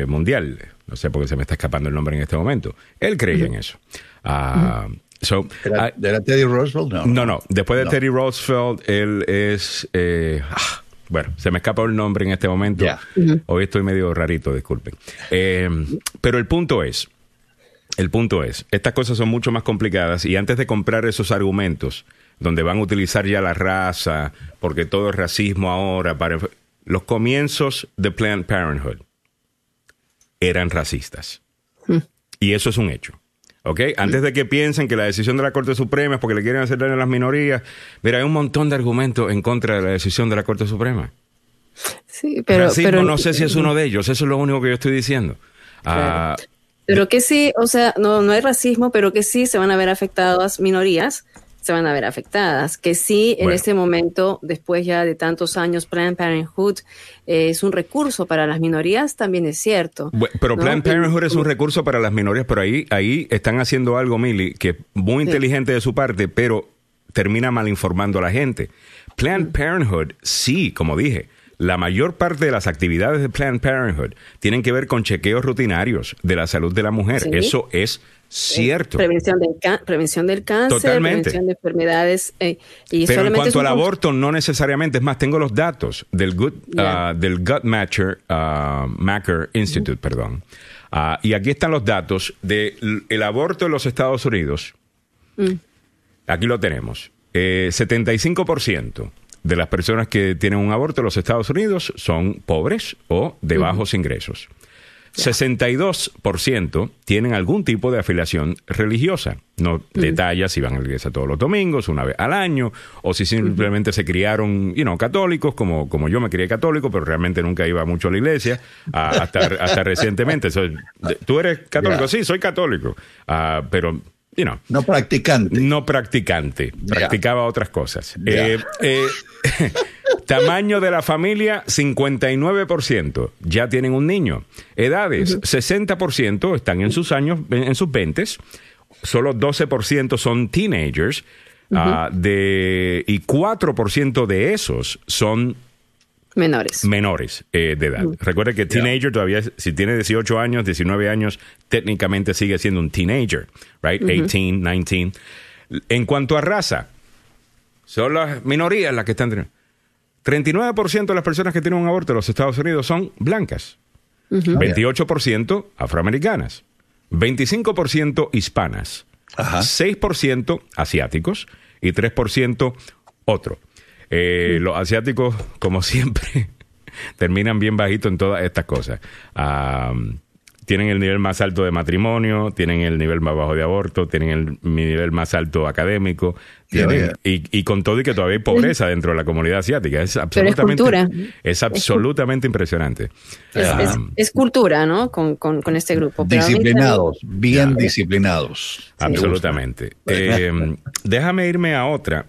Mundial. No sé por qué se me está escapando el nombre en este momento. Él creía en eso. Ah, ¿Era, Teddy Roosevelt? No, no, no. Después de Teddy Roosevelt, él es... Eh, ah, bueno, se me escapa el nombre en este momento. Hoy estoy medio rarito, disculpen. Eh, pero el punto es, el punto es, estas cosas son mucho más complicadas y antes de comprar esos argumentos, donde van a utilizar ya la raza, porque todo es racismo ahora, para los comienzos de Planned Parenthood eran racistas. Hmm. Y eso es un hecho. ¿ok? Antes de que piensen que la decisión de la Corte Suprema es porque le quieren hacer daño a las minorías, mira, hay un montón de argumentos en contra de la decisión de la Corte Suprema. Sí, pero, pero no sé si es uno de ellos, eso es lo único que yo estoy diciendo. Ah, pero que sí, o sea, no, no hay racismo, pero que sí se van a ver afectadas minorías se van a ver afectadas. Que sí, en este momento, después ya de tantos años, Planned Parenthood eh, es un recurso para las minorías, también es cierto. pero Planned Parenthood es un recurso para las minorías, pero ahí, ahí están haciendo algo, Mili, que es muy inteligente de su parte, pero termina mal informando a la gente. Planned Parenthood, sí, como dije, la mayor parte de las actividades de Planned Parenthood tienen que ver con chequeos rutinarios de la salud de la mujer. Eso es Cierto. Prevención del, prevención del cáncer, Totalmente. prevención de enfermedades. Eh, y Pero en solamente cuanto es al aborto, no necesariamente. Es más, tengo los datos del Gut, Ya. ah, del Gut Matcher, ah, Macker Institute, perdón. Ah, y aquí están los datos del el aborto en los Estados Unidos. Mm. Aquí lo tenemos. Eh, 75% de las personas que tienen un aborto en los Estados Unidos son pobres o de bajos ingresos. 62% tienen algún tipo de afiliación religiosa. No detalla si van a la iglesia todos los domingos, una vez al año, o si simplemente se criaron, you know, católicos, como, como yo me crié católico, pero realmente nunca iba mucho a la iglesia, hasta, hasta recientemente. So, ¿Tú eres católico? Sí, soy católico. Ah, pero, you know, No practicante. no practicante, practicaba otras cosas. Eh, eh, tamaño de la familia, 59%. Ya tienen un niño. Edades, 60% están en sus años, en, en sus 20 Solo 12% son teenagers. ah, de, y 4% de esos son menores. menores eh, de edad. Recuerda que teenager todavía, si tiene 18 años, 19 años, técnicamente sigue siendo un teenager, right? 18, 19. En cuanto a raza, son las minorías las que están teniendo. 39% de las personas que tienen un aborto en los Estados Unidos son blancas. 28% afroamericanas. 25% hispanas. Ajá. 6% asiáticos y 3% otro. Eh, Los asiáticos, como siempre, terminan bien bajito en todas estas cosas. Ah, tienen el nivel más alto de matrimonio, tienen el nivel más bajo de aborto, tienen el mi nivel más alto académico, tienen, y, y con todo y que todavía hay pobreza dentro de la comunidad asiática. Es absolutamente, cultura. es absolutamente impresionante. Es, Ah, es- es cultura, ¿no? Con, con, con este grupo. Pero Disciplinados, bien disciplinados. Absolutamente. Eh, déjame irme a otra.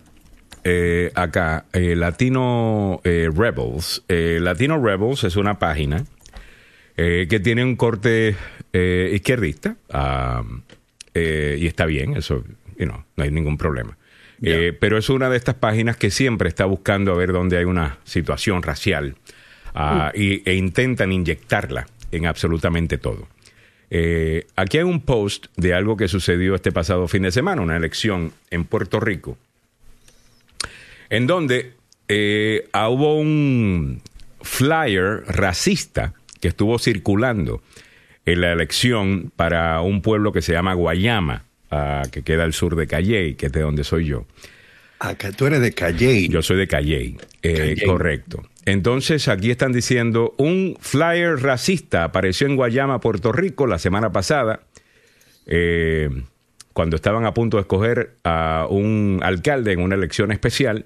Eh, acá, eh, Latino eh, Rebels. Eh, Latino Rebels es una página eh, que tiene un corte eh, izquierdista. ah, eh, y está bien, eso you know, no hay ningún problema. Pero es una de estas páginas que siempre está buscando a ver dónde hay una situación racial ah, y, e intentan inyectarla en absolutamente todo. Eh, aquí hay un post de algo que sucedió este pasado fin de semana, una elección en Puerto Rico, en donde eh, hubo un flyer racista que estuvo circulando en la elección para un pueblo que se llama Guayama, ah, que queda al sur de Calley, que es de donde soy yo. Acá tú eres de Calle. Yo soy de Calley, eh, Calley. correcto. Entonces aquí están diciendo, un flyer racista apareció en Guayama, Puerto Rico, la semana pasada, eh, cuando estaban a punto de escoger a un alcalde en una elección especial,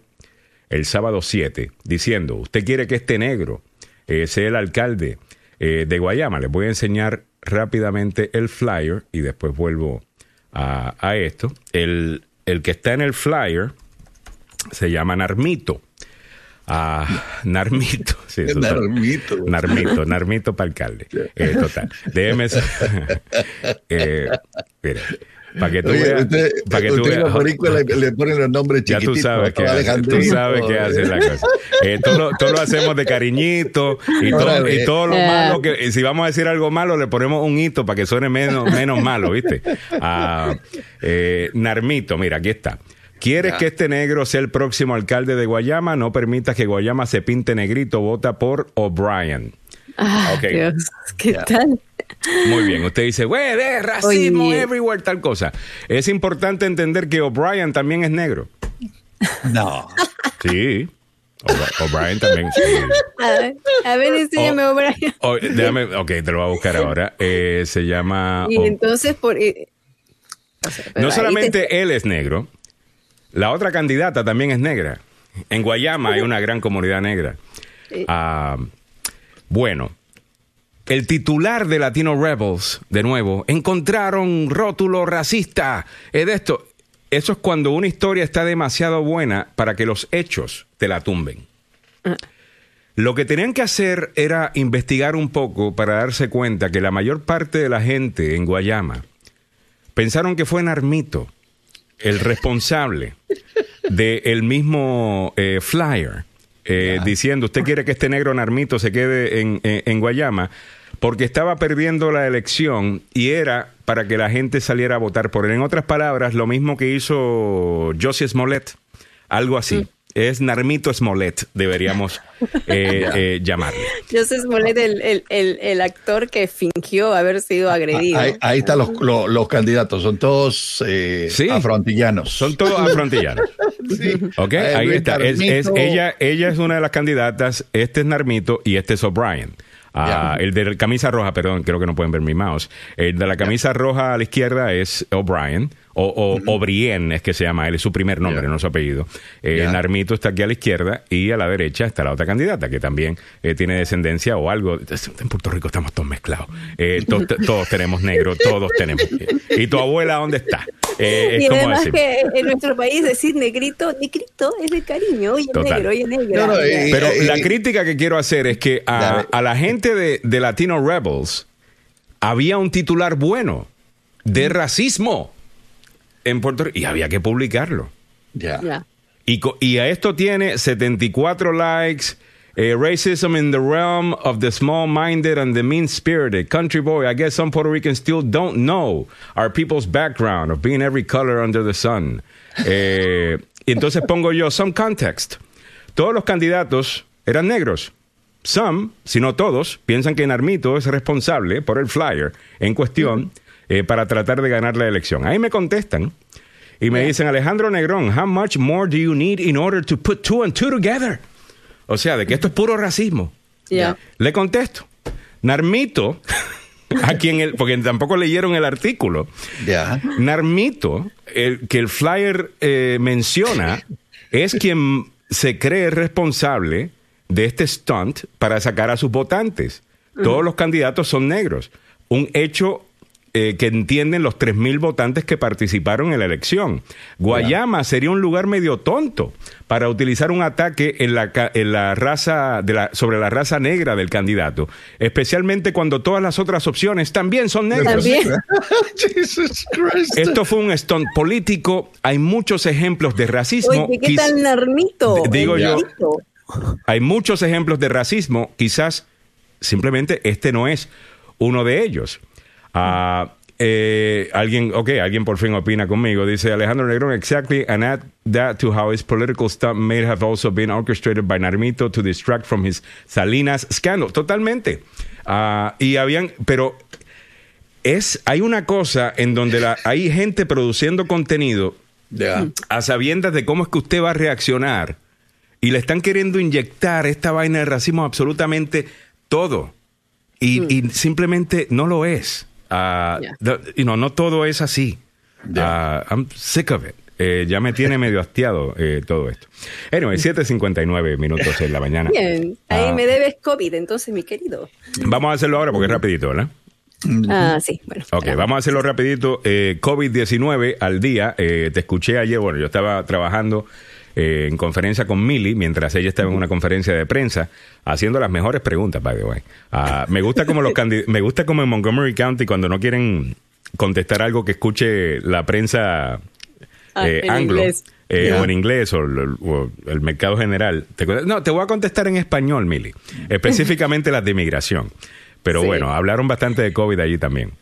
el sábado 7, diciendo, usted quiere que este negro eh, sea el alcalde eh, de Guayama. Les voy a enseñar rápidamente el flyer y después vuelvo a, a esto. El, el que está en el flyer se llama Narmito. Ah, Narmito. Sí, eso está- Narmito. Narmito, Narmito para alcalde. Eh, total. Déjeme. eh, mira, para que tú Oye, veas. usted, para que tú usted en veas- le, le ponen los nombres ya chiquititos. tú sabes que todo hace, tú sabes que hace la cosa. Eh, todo, lo, todo lo hacemos de cariñito y todo, y todo lo Ah. malo que y si vamos a decir algo malo le ponemos un hito para que suene menos, menos malo, ¿viste? Ah, eh, Narmito, mira, aquí está. ¿Quieres Ya. que este negro sea el próximo alcalde de Guayama? No permitas que Guayama se pinte negrito. Vota por O'Brien. Ah, Ok. Dios, ¿qué tal? Muy bien, usted dice, güey, de racismo Oye. everywhere, tal cosa. Es importante entender que O'Brien también es negro. No. Sí. O'Bri- O'Brien también. sí. A ver, a ver enséñame. O'Brien. Déjame, ok, te lo voy a buscar ahora. Eh, se llama. Y entonces, por. eh, o sea, pero no solamente te- él es negro, la otra candidata también es negra. En Guayama hay una gran comunidad negra. Sí. Ah, bueno, el titular de Latino Rebels, de nuevo, encontraron rótulo racista. Es de esto. Eso es cuando una historia está demasiado buena para que los hechos te la tumben. Lo que tenían que hacer era investigar un poco para darse cuenta que la mayor parte de la gente en Guayama pensaron que fue Narmito el responsable del mismo eh, flyer eh, diciendo usted quiere que este negro Narmito se quede en, en- en Guayama porque estaba perdiendo la elección y era para que la gente saliera a votar por él. En otras palabras, lo mismo que hizo Josie Smollett, algo así. Mm. Es Narmito Smollett, deberíamos eh, eh, llamarle. Joseph Smollett, el, el, el, el actor que fingió haber sido agredido. Ahí, ahí están los, los, los candidatos, son todos eh, Sí. afrontillanos. Son todos afrontillanos. Ok, Eh, ahí está. Es, ella, ella es una de las candidatas, este es Narmito y este es O'Brien. Ah, el de la camisa roja, perdón, creo que no pueden ver mi mouse. El de la camisa roja a la izquierda es O'Brien, o, o O'Brien es que se llama, él es su primer nombre, no su apellido. Eh. Narmito está aquí a la izquierda y a la derecha está la otra candidata que también eh, tiene descendencia o algo. En Puerto Rico estamos todos mezclados. Eh, to- to- todos tenemos negro, todos tenemos. ¿Y tu abuela dónde está? Eh, es y como además decir. que en nuestro país decir negrito, negrito es de cariño, oye Total. negro, oye negra. No, no, eh, Pero la crítica que quiero hacer es que a, la gente de, de Latino Rebels había un titular bueno de racismo en Puerto Rico y había que publicarlo. Ya. Ya. Y, a esto tiene 74 likes. eh, racism in the realm of the small-minded and the mean-spirited country boy. I guess some Puerto Ricans still don't know our people's background of being every color under the sun. Eh, y entonces pongo yo some context. Todos los candidatos eran negros. Some, si no todos, piensan que Narmito es responsable por el flyer en cuestión eh, para tratar de ganar la elección. Ahí me contestan y me dicen, Alejandro Negrón, how much more do you need in order to put two and two together? O sea, de que esto es puro racismo. Ya. Le contesto, Narmito, a quien el, porque tampoco leyeron el artículo, Ya. Narmito, el, que el flyer eh, menciona, es quien se cree responsable de este stunt para sacar a sus votantes. Todos los candidatos son negros. Un hecho eh, que entienden los 3.000 votantes que participaron en la elección. Guayama sería un lugar medio tonto para utilizar un ataque en la, ca- en la raza de la, sobre la raza negra del candidato, especialmente cuando todas las otras opciones también son negras. También. Jesus Christ. Esto fue un stunt político. Hay muchos ejemplos de racismo. Oye, ¿qué Quiz- tal Narmito? D- digo yo-. Hay muchos ejemplos de racismo. Quizás simplemente este no es uno de ellos. Ah, eh, alguien, ok, alguien por fin opina conmigo. Dice Alejandro Negrón, exactly, and add that to how his political stunt may have also been orchestrated by Narmito to distract from his Salinas scandal. Totalmente. Ah, y habían, pero es, hay una cosa en donde la, hay gente produciendo contenido a sabiendas de cómo es que usted va a reaccionar y le están queriendo inyectar esta vaina de racismo absolutamente todo y, y simplemente no lo es. Ah, Ya. the- you know, no todo es así. Ya. Ah, I'm sick of it. Eh, ya me tiene medio hastiado eh, todo esto. Anyway, 7.59 minutos en la mañana. Bien, ahí Ah, me debes COVID, entonces, mi querido. Vamos a hacerlo ahora porque es rapidito, ¿verdad? Ah, sí, bueno. Ok, claro. vamos a hacerlo rapidito. Eh, COVID-19 al día. Eh, te escuché ayer, bueno, yo estaba trabajando eh, en conferencia con Millie mientras ella estaba en una conferencia de prensa haciendo las mejores preguntas, by the way. Ah, me gusta como los me gusta como en Montgomery County cuando no quieren contestar algo que escuche la prensa Ah, eh, anglo. inglés. eh, o en inglés o, el- o el mercado general. No, te voy a contestar en español, Mili. Específicamente las de inmigración. Pero Sí. bueno, hablaron bastante de COVID allí también.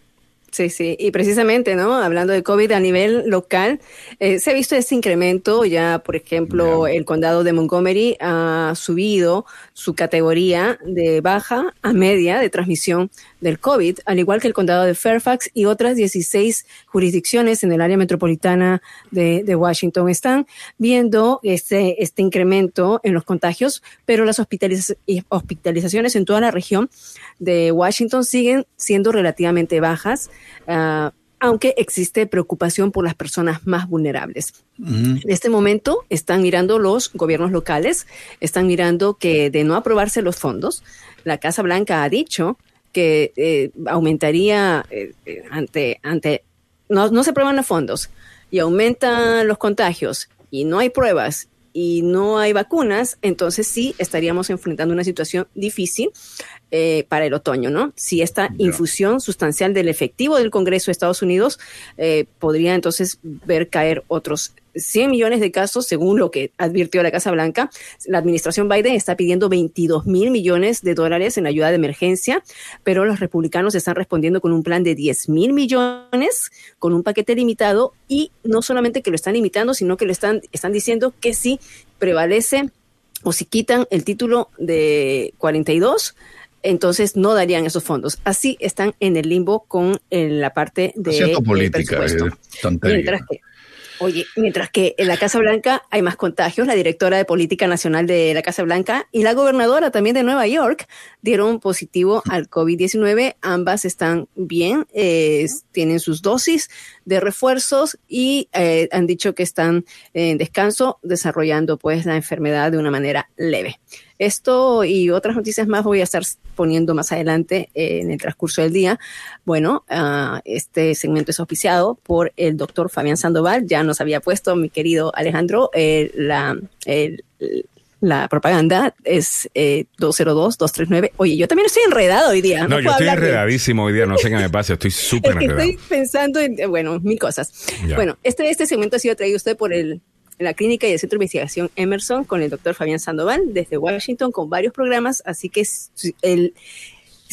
Sí, sí, y precisamente, ¿no? Hablando de COVID a nivel local, eh, se ha visto este incremento, ya por ejemplo, el condado de Montgomery ha subido su categoría de baja a media de transmisión del COVID, al igual que el condado de Fairfax y otras 16 jurisdicciones en el área metropolitana de, Washington. Están viendo este, este incremento en los contagios, pero las hospitalizaciones en toda la región de Washington siguen siendo relativamente bajas, ah, aunque existe preocupación por las personas más vulnerables. En este momento están mirando los gobiernos locales, están mirando que de no aprobarse los fondos, la Casa Blanca ha dicho que eh, aumentaría eh, eh, ante, ante no, no se aprueban los fondos y aumentan los contagios y no hay pruebas y no hay vacunas, entonces sí estaríamos enfrentando una situación difícil eh, para el otoño, ¿no? Si esta infusión sustancial del efectivo del Congreso de Estados Unidos eh, podría entonces ver caer otros 100 millones de casos, según lo que advirtió la Casa Blanca. La administración Biden está pidiendo 22 mil millones de dólares en ayuda de emergencia, pero los republicanos están respondiendo con un plan de 10 mil millones, con un paquete limitado, y no solamente que lo están limitando, sino que lo están, están diciendo que si prevalece o si quitan el título de 42, entonces no darían esos fondos. Así están en el limbo con la parte de política, eh, Mientras que, Oye, mientras que en la Casa Blanca hay más contagios, la directora de Política Nacional de la Casa Blanca y la gobernadora también de Nueva York dieron positivo al COVID-19. Ambas están bien, eh, tienen sus dosis de refuerzos y eh, han dicho que están en descanso desarrollando pues la enfermedad de una manera leve. Esto y otras noticias más voy a estar poniendo más adelante eh, en el transcurso del día. Bueno, uh, este segmento es auspiciado por el doctor Fabián Sandoval. Ya nos había puesto, mi querido Alejandro, eh, la, el, la propaganda es eh, 202-239. Oye, yo también estoy enredado hoy día. No, yo estoy enredadísimo hoy día, no sé qué me pasa, estoy súper enredado. Estoy pensando en, bueno, mil cosas. Ya. Bueno, este, este segmento ha sido traído usted por el la clínica y el Centro de Investigación Emerson con el doctor Fabián Sandoval desde Washington con varios programas. Así que si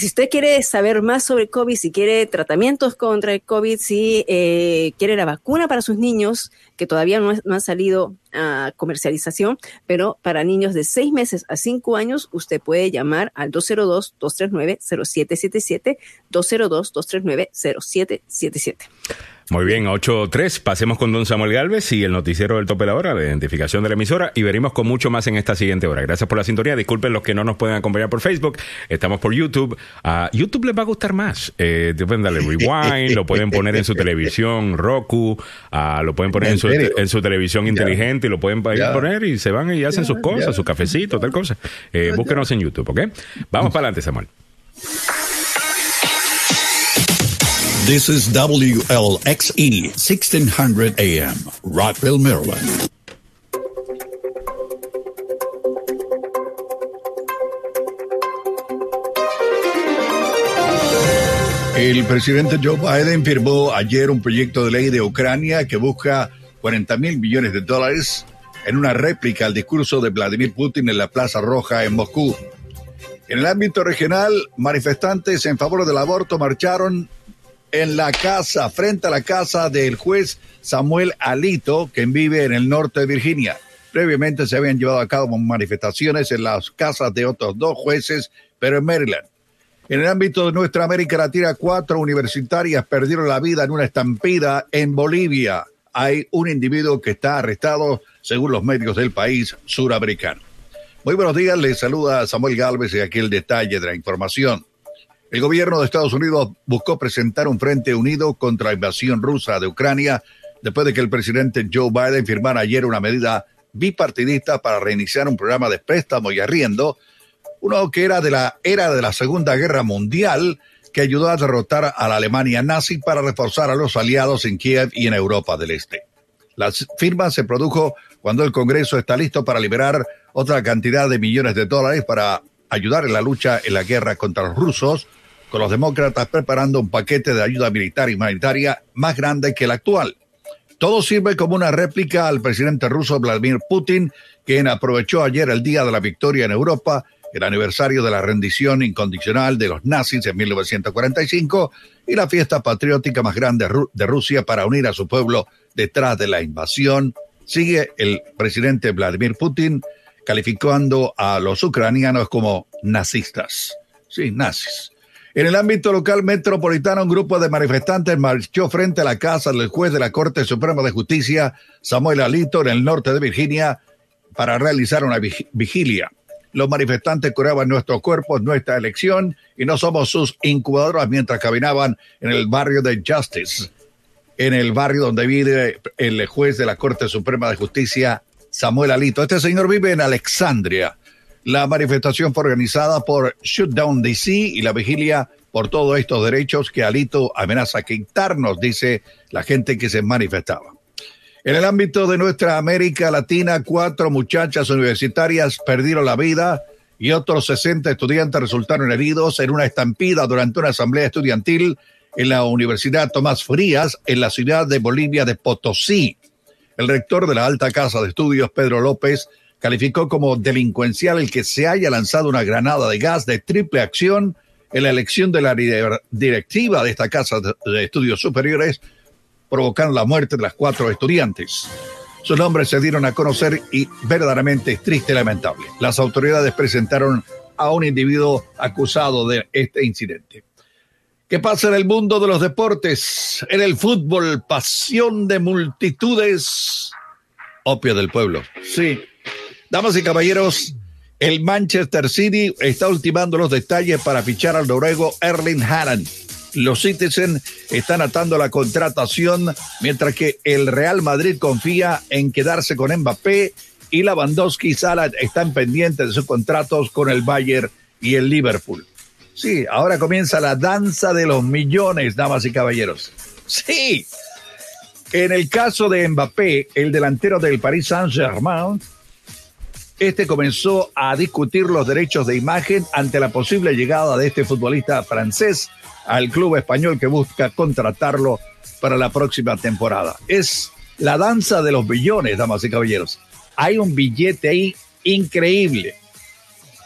usted quiere saber más sobre COVID, si quiere tratamientos contra el COVID, si eh, quiere la vacuna para sus niños, que todavía no, han salido a comercialización, pero para niños de seis meses a cinco años, usted puede llamar al 202-239-0777, 202-239-0777. Muy bien, 8.3. Pasemos con don Samuel Galvez y el noticiero del tope de la hora, la identificación de la emisora, y veremos con mucho más en esta siguiente hora. Gracias por la sintonía. Disculpen los que no nos pueden acompañar por Facebook. Estamos por YouTube. A YouTube les va a gustar más. Eh, pueden darle rewind, lo pueden poner en su televisión Roku, uh, lo pueden poner en su, en su televisión inteligente y lo pueden ya. poner y se van y hacen ya, sus cosas, su cafecito, tal cosa. Eh, búsquenos en YouTube, ¿ok? Vamos para adelante, Samuel. This is WLXE 1600 AM, Rockville, Maryland. El presidente Joe Biden firmó ayer un proyecto de ley de Ucrania que busca 40 mil millones de dólares en una réplica al discurso de Vladimir Putin en la Plaza Roja en Moscú. En el ámbito regional, manifestantes en favor del aborto marcharon en la casa, frente a la casa del juez Samuel Alito, quien vive en el norte de Virginia. Previamente se habían llevado a cabo manifestaciones en las casas de otros dos jueces, pero en Maryland. En el ámbito de nuestra América Latina, cuatro universitarias perdieron la vida en una estampida en Bolivia. Hay un individuo que está arrestado, según los medios del país suramericano. Muy buenos días, les saluda Samuel Galvez y aquí el detalle de la información. El gobierno de Estados Unidos buscó presentar un frente unido contra la invasión rusa de Ucrania después de que el presidente Joe Biden firmara ayer una medida bipartidista para reiniciar un programa de préstamo y arriendo, uno que era de la era de la Segunda Guerra Mundial, que ayudó a derrotar a la Alemania nazi para reforzar a los aliados en Kiev y en Europa del Este. La firma se produjo cuando el Congreso está listo para liberar otra cantidad de millones de dólares para ayudar en la lucha en la guerra contra los rusos, con los demócratas preparando un paquete de ayuda militar y humanitaria más grande que el actual. Todo sirve como una réplica al presidente ruso Vladimir Putin, quien aprovechó ayer el día de la victoria en Europa, el aniversario de la rendición incondicional de los nazis en 1945 y la fiesta patriótica más grande de Rusia para unir a su pueblo detrás de la invasión. Sigue el presidente Vladimir Putin calificando a los ucranianos como nazistas. Sí, nazis. En el ámbito local metropolitano, un grupo de manifestantes marchó frente a la casa del juez de la Corte Suprema de Justicia, Samuel Alito, en el norte de Virginia, para realizar una vigilia. Los manifestantes curaban nuestros cuerpos, nuestra elección, y no somos sus incubadoras mientras caminaban en el barrio de Justice, en el barrio donde vive el juez de la Corte Suprema de Justicia, Samuel Alito. Este señor vive en Alexandria. La manifestación fue organizada por Shutdown DC y la vigilia por todos estos derechos que Alito amenaza quitarnos, dice la gente que se manifestaba. En el ámbito de nuestra América Latina, cuatro muchachas universitarias perdieron la vida y otros 60 estudiantes resultaron heridos en una estampida durante una asamblea estudiantil en la Universidad Tomás Frías, en la ciudad de Bolivia de Potosí. El rector de la alta casa de estudios, Pedro López, calificó como delincuencial el que se haya lanzado una granada de gas de triple acción en la elección de la directiva de esta casa de estudios superiores, provocando la muerte de las cuatro estudiantes. Sus nombres se dieron a conocer y verdaderamente es triste y lamentable. Las autoridades presentaron a un individuo acusado de este incidente. ¿Qué pasa en el mundo de los deportes? En el fútbol, pasión de multitudes, opio del pueblo. Sí. Damas y caballeros, el Manchester City está ultimando los detalles para fichar al noruego Erling Haaland. Los Citizen están atando la contratación, mientras que el Real Madrid confía en quedarse con Mbappé y Lewandowski y Salah están pendientes de sus contratos con el Bayern y el Liverpool. Sí, ahora comienza la danza de los millones, damas y caballeros. Sí. En el caso de Mbappé, el delantero del Paris Saint-Germain, este comenzó a discutir los derechos de imagen ante la posible llegada de este futbolista francés al club español que busca contratarlo para la próxima temporada. Es la danza de los billones, damas y caballeros. Hay un billete ahí increíble.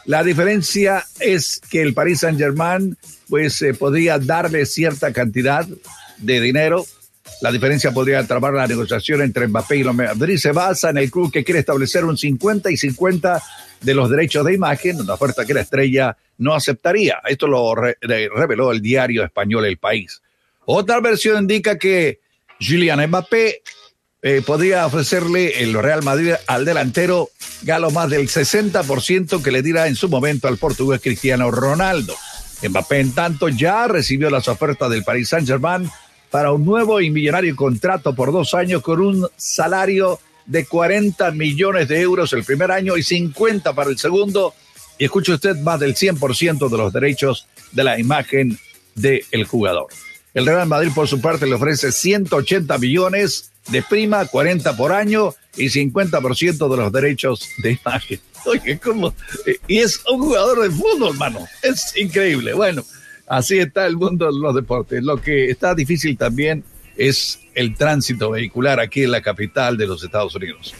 La diferencia es que el Paris Saint Germain pues eh, podría darle cierta cantidad de dinero. La diferencia podría trabar la negociación entre Mbappé y Madrid. Se basa en el club que quiere establecer un 50 y 50 de los derechos de imagen, una oferta que la estrella no aceptaría. Esto lo reveló el diario español El País. Otra versión indica que Julian Mbappé eh, podría ofrecerle el Real Madrid al delantero galo más del 60% que le dirá en su momento al portugués Cristiano Ronaldo. Mbappé, en tanto, ya recibió las ofertas del Paris Saint-Germain para un nuevo y millonario contrato por dos años con un salario de 40 millones de euros el primer año y 50 para el segundo. Y escuche usted, más del 100% de los derechos de la imagen del jugador. El Real Madrid, por su parte, le ofrece 180 millones de prima, 40 por año y 50% de los derechos de imagen. Oye, ¿cómo? Y es un jugador de fútbol, hermano. Es increíble. Bueno, así está el mundo de los deportes. Lo que está difícil también es el tránsito vehicular aquí en la capital de los Estados Unidos.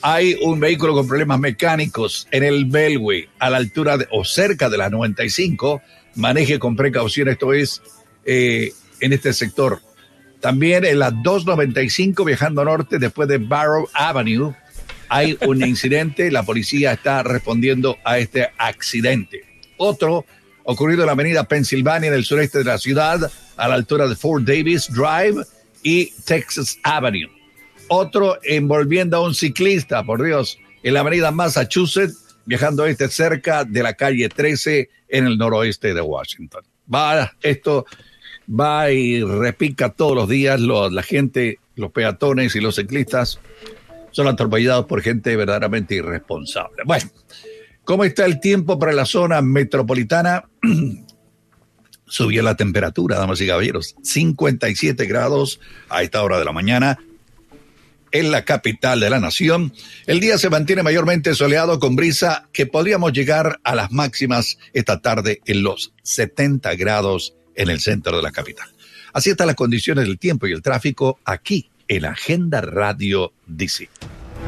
Hay un vehículo con problemas mecánicos en el Belway, a la altura de, o cerca de la 95. Maneje con precaución, esto es eh, en este sector también en la 295 viajando norte después de Barrow Avenue hay un incidente. La policía está respondiendo a este accidente. Otro ocurrido en la avenida Pennsylvania en el sureste de la ciudad a la altura de Fort Davis Drive y Texas Avenue. Otro envolviendo a un ciclista, por Dios, en la avenida Massachusetts, viajando este cerca de la calle 13 en el noroeste de Washington. Va esto va y repica todos los días. la gente, los peatones y los ciclistas son atropellados por gente verdaderamente irresponsable. Bueno, ¿cómo está el tiempo para la zona metropolitana? Subió la temperatura, damas y caballeros, 57 grados a esta hora de la mañana en la capital de la nación. El día se mantiene mayormente soleado con brisa que podríamos llegar a las máximas esta tarde en los 70 grados en el centro de la capital. Así están las condiciones del tiempo y el tráfico aquí en Agenda Radio DC.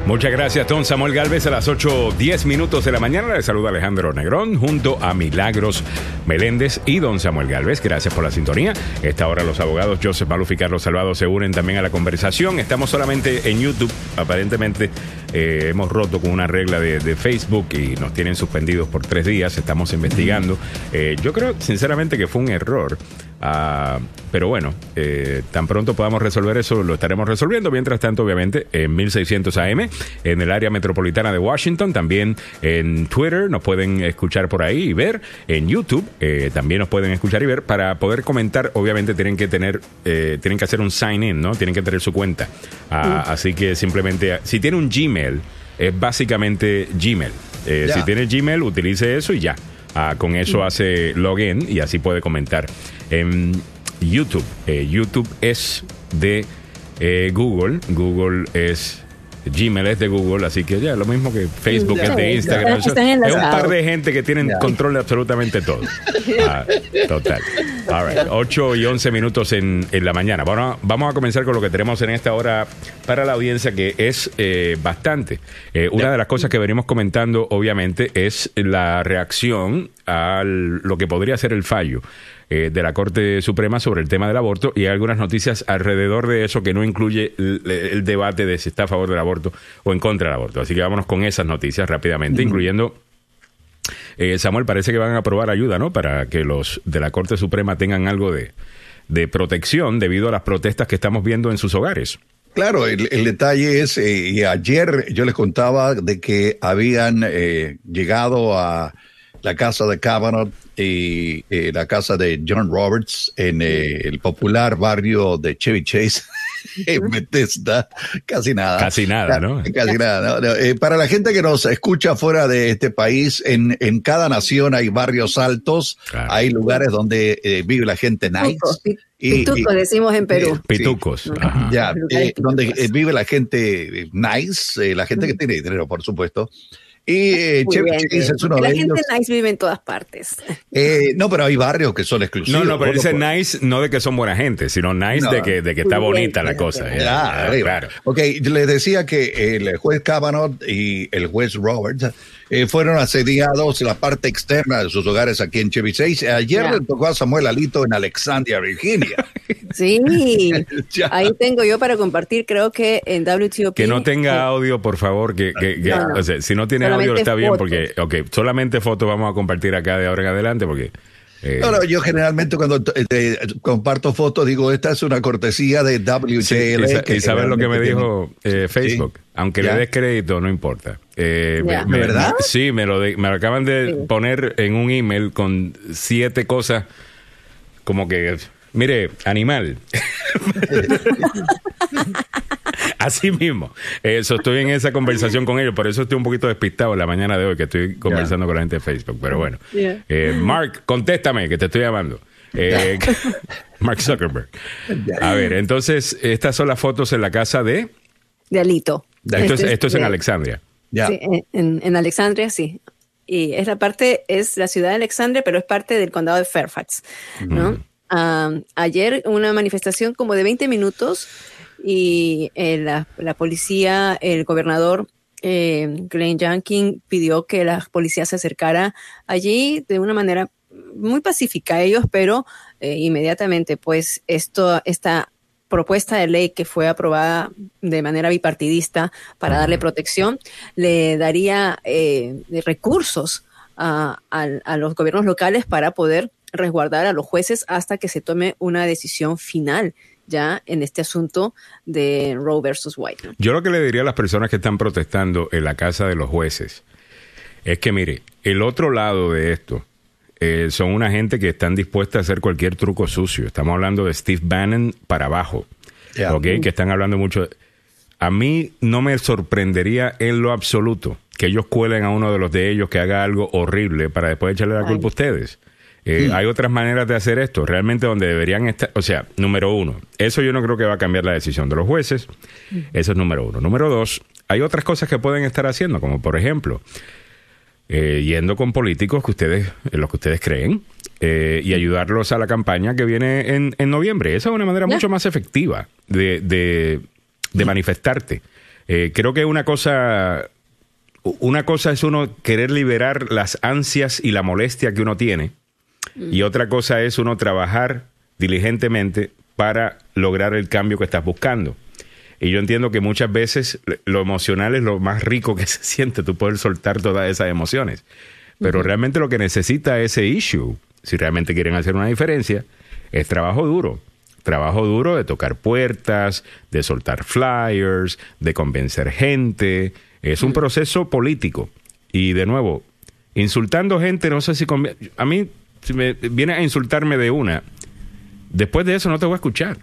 Muchas gracias, don Samuel Galvez. A las 8.10 minutos de la mañana le saluda Alejandro Negrón junto a Milagros Meléndez y don Samuel Galvez. Gracias por la sintonía. Esta hora los abogados Joseph Maluf y Carlos Salvado se unen también a la conversación. Estamos solamente en YouTube. Aparentemente eh, hemos roto con una regla de, Facebook y nos tienen suspendidos por tres días. Estamos investigando. Eh, yo creo sinceramente que fue un error. Ah, pero bueno, eh, tan pronto podamos resolver eso, lo estaremos resolviendo. Mientras tanto, obviamente, en 1600 AM, en el área metropolitana de Washington, también en Twitter nos pueden escuchar por ahí y ver. En YouTube eh, también nos pueden escuchar y ver. Para poder comentar, obviamente, tienen que tener, eh, tienen que hacer un sign in, ¿no? Tienen que tener su cuenta. Ah, así que simplemente, si tiene un Gmail, es básicamente Gmail. Si tiene Gmail, utilice eso y ya. Ah, con eso hace login y así puede comentar. En YouTube, eh, YouTube es de eh, Google. Google es Gmail es de Google, así que ya, lo mismo que Facebook es de Instagram. es un par de gente que tienen control de absolutamente todo. Ah, total. All right. 8 y 11 minutos en, en la mañana. Bueno, vamos a comenzar con lo que tenemos en esta hora para la audiencia, que es eh, bastante. Eh, una de las cosas que venimos comentando, obviamente, es la reacción a lo que podría ser el fallo eh, de la Corte Suprema sobre el tema del aborto y hay algunas noticias alrededor de eso que no incluye el, el debate de si está a favor del aborto o en contra del aborto. Así que vámonos con esas noticias rápidamente, incluyendo eh, Samuel, parece que van a aprobar ayuda, ¿no? Para que los de la Corte Suprema tengan algo de, de protección debido a las protestas que estamos viendo en sus hogares. Claro, el, el detalle es, eh, y ayer yo les contaba de que habían eh, llegado a la casa de Kavanaugh y eh, la casa de John Roberts en eh, el popular barrio de Chevy Chase, en Bethesda, casi nada. Casi nada, ¿no? Casi nada. ¿no? No, eh, para la gente que nos escucha fuera de este país, en, en cada nación hay barrios altos, Claro. hay lugares donde eh, vive la gente nice. Pitucos, pi- Y- pitucos, y- decimos en Perú. Pitucos. Sí. Ajá. Ya, eh, donde eh, vive la gente nice, eh, la gente que tiene dinero, por supuesto. Y eh, Chevy bien, Chase bien. es uno Porque de la ellos. gente nice vive en todas partes. Eh, no, pero hay barrios que son exclusivos. No, no, pero dice nice no de que son buena gente, sino nice No. de que, de que está Muy bien, bonita la cosa. claro. Ya, claro. Ok, les decía que el juez Kavanaugh y el juez Roberts eh, fueron asediados en la parte externa de sus hogares aquí en Chevy Chase. Ayer Ya. le tocó a Samuel Alito en Alexandria, Virginia. Sí, ahí tengo yo para compartir, creo que en WTOP. Que no tenga audio, por favor, que, que- que- No, no. o sea, si no tiene audio está bien, porque, ok, solamente fotos vamos a compartir acá de ahora en adelante, porque... eh, No, no, yo generalmente cuando te comparto fotos digo, esta es una cortesía de WJLA. Sí, y, sa- que y sabes lo que me dijo eh, Facebook, aunque le des crédito, no importa. Eh, Ya. me- ¿De verdad? me- sí, me lo, de- me lo acaban de Sí. poner en un email con siete cosas como que, mire, animal. Así mismo. Eso, estoy en esa conversación con ellos, por eso estoy un poquito despistado la mañana de hoy, que estoy conversando con la gente de Facebook. Pero bueno. Eh, Mark, contéstame, que te estoy llamando. Eh, Mark Zuckerberg. A ver, entonces, estas son las fotos en la casa de... De Alito. Esto es, esto es en Alexandria. Ya. Sí, en- en, en Alexandria, sí. Y es la parte, es la ciudad de Alexandria, pero es parte del condado de Fairfax, ¿no? Ah, ayer una manifestación como de 20 minutos y eh, la, la policía, el gobernador eh, Glenn Youngkin pidió que la policía se acercara allí de una manera muy pacífica a ellos, pero eh, inmediatamente pues esto, esta propuesta de ley que fue aprobada de manera bipartidista para darle protección, le daría eh, recursos a, a- a los gobiernos locales para poder resguardar a los jueces hasta que se tome una decisión final ya en este asunto de Roe versus White. ¿no? Yo lo que le diría a las personas que están protestando en la casa de los jueces es que, mire, el otro lado de esto eh, son una gente que están dispuesta a hacer cualquier truco sucio. Estamos hablando de Steve Bannon para abajo. ¿ok? Que están hablando mucho. A mí no me sorprendería en lo absoluto que ellos cuelen a uno de los de ellos que haga algo horrible para después echarle la Ay. culpa a ustedes. Eh, Hay otras maneras de hacer esto. Realmente donde deberían estar, o sea, número uno, eso yo no creo que va a cambiar la decisión de los jueces. Eso es número uno. Número dos, hay otras cosas que pueden estar haciendo, como por ejemplo, eh, yendo con políticos que ustedes, en los que ustedes creen, eh, y ayudarlos a la campaña que viene en, en noviembre. Esa es una manera mucho más efectiva de, de, de manifestarte. Eh, creo que una cosa, una cosa es uno querer liberar las ansias y la molestia que uno tiene, y otra cosa es uno trabajar diligentemente para lograr el cambio que estás buscando. Y yo entiendo que muchas veces lo emocional es lo más rico que se siente, tú poder soltar todas esas emociones. Pero realmente lo que necesita ese issue, si realmente quieren hacer una diferencia, es trabajo duro. Trabajo duro de tocar puertas, de soltar flyers, de convencer gente. Es un proceso político. Y de nuevo, insultando gente, no sé si... conviene- A mí, si me viene a insultarme de una, después de eso no te voy a escuchar.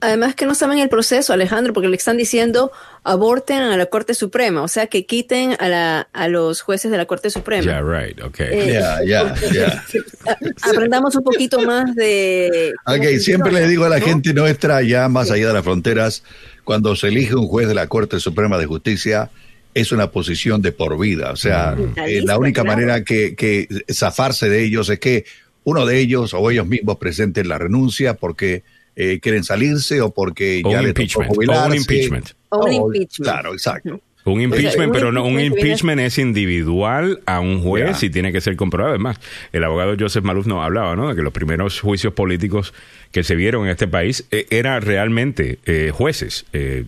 Además que no saben el proceso, Alejandro, porque le están diciendo aborten a la Corte Suprema, o sea, que quiten a, la, a los jueces de la Corte Suprema. Yeah, right, okay. Eh, Ya, ya, ya. a- Aprendamos un poquito más de... Ok, siempre le digo a la ¿no? gente nuestra, allá más allá de las fronteras, cuando se elige un juez de la Corte Suprema de Justicia, es una posición de por vida. O sea, eh, la única manera que, que zafarse de ellos es que uno de ellos o ellos mismos presenten la renuncia porque eh, quieren salirse o porque ya les tocó jubilarse. O un impeachment. O un impeachment. Claro, exacto. Un impeachment, pero no, un impeachment es individual a un juez y tiene que ser comprobado. Además, el abogado Joseph Maluf nos hablaba, ¿no? De que los primeros juicios políticos que se vieron en este país eh, eran realmente eh, jueces. Eh,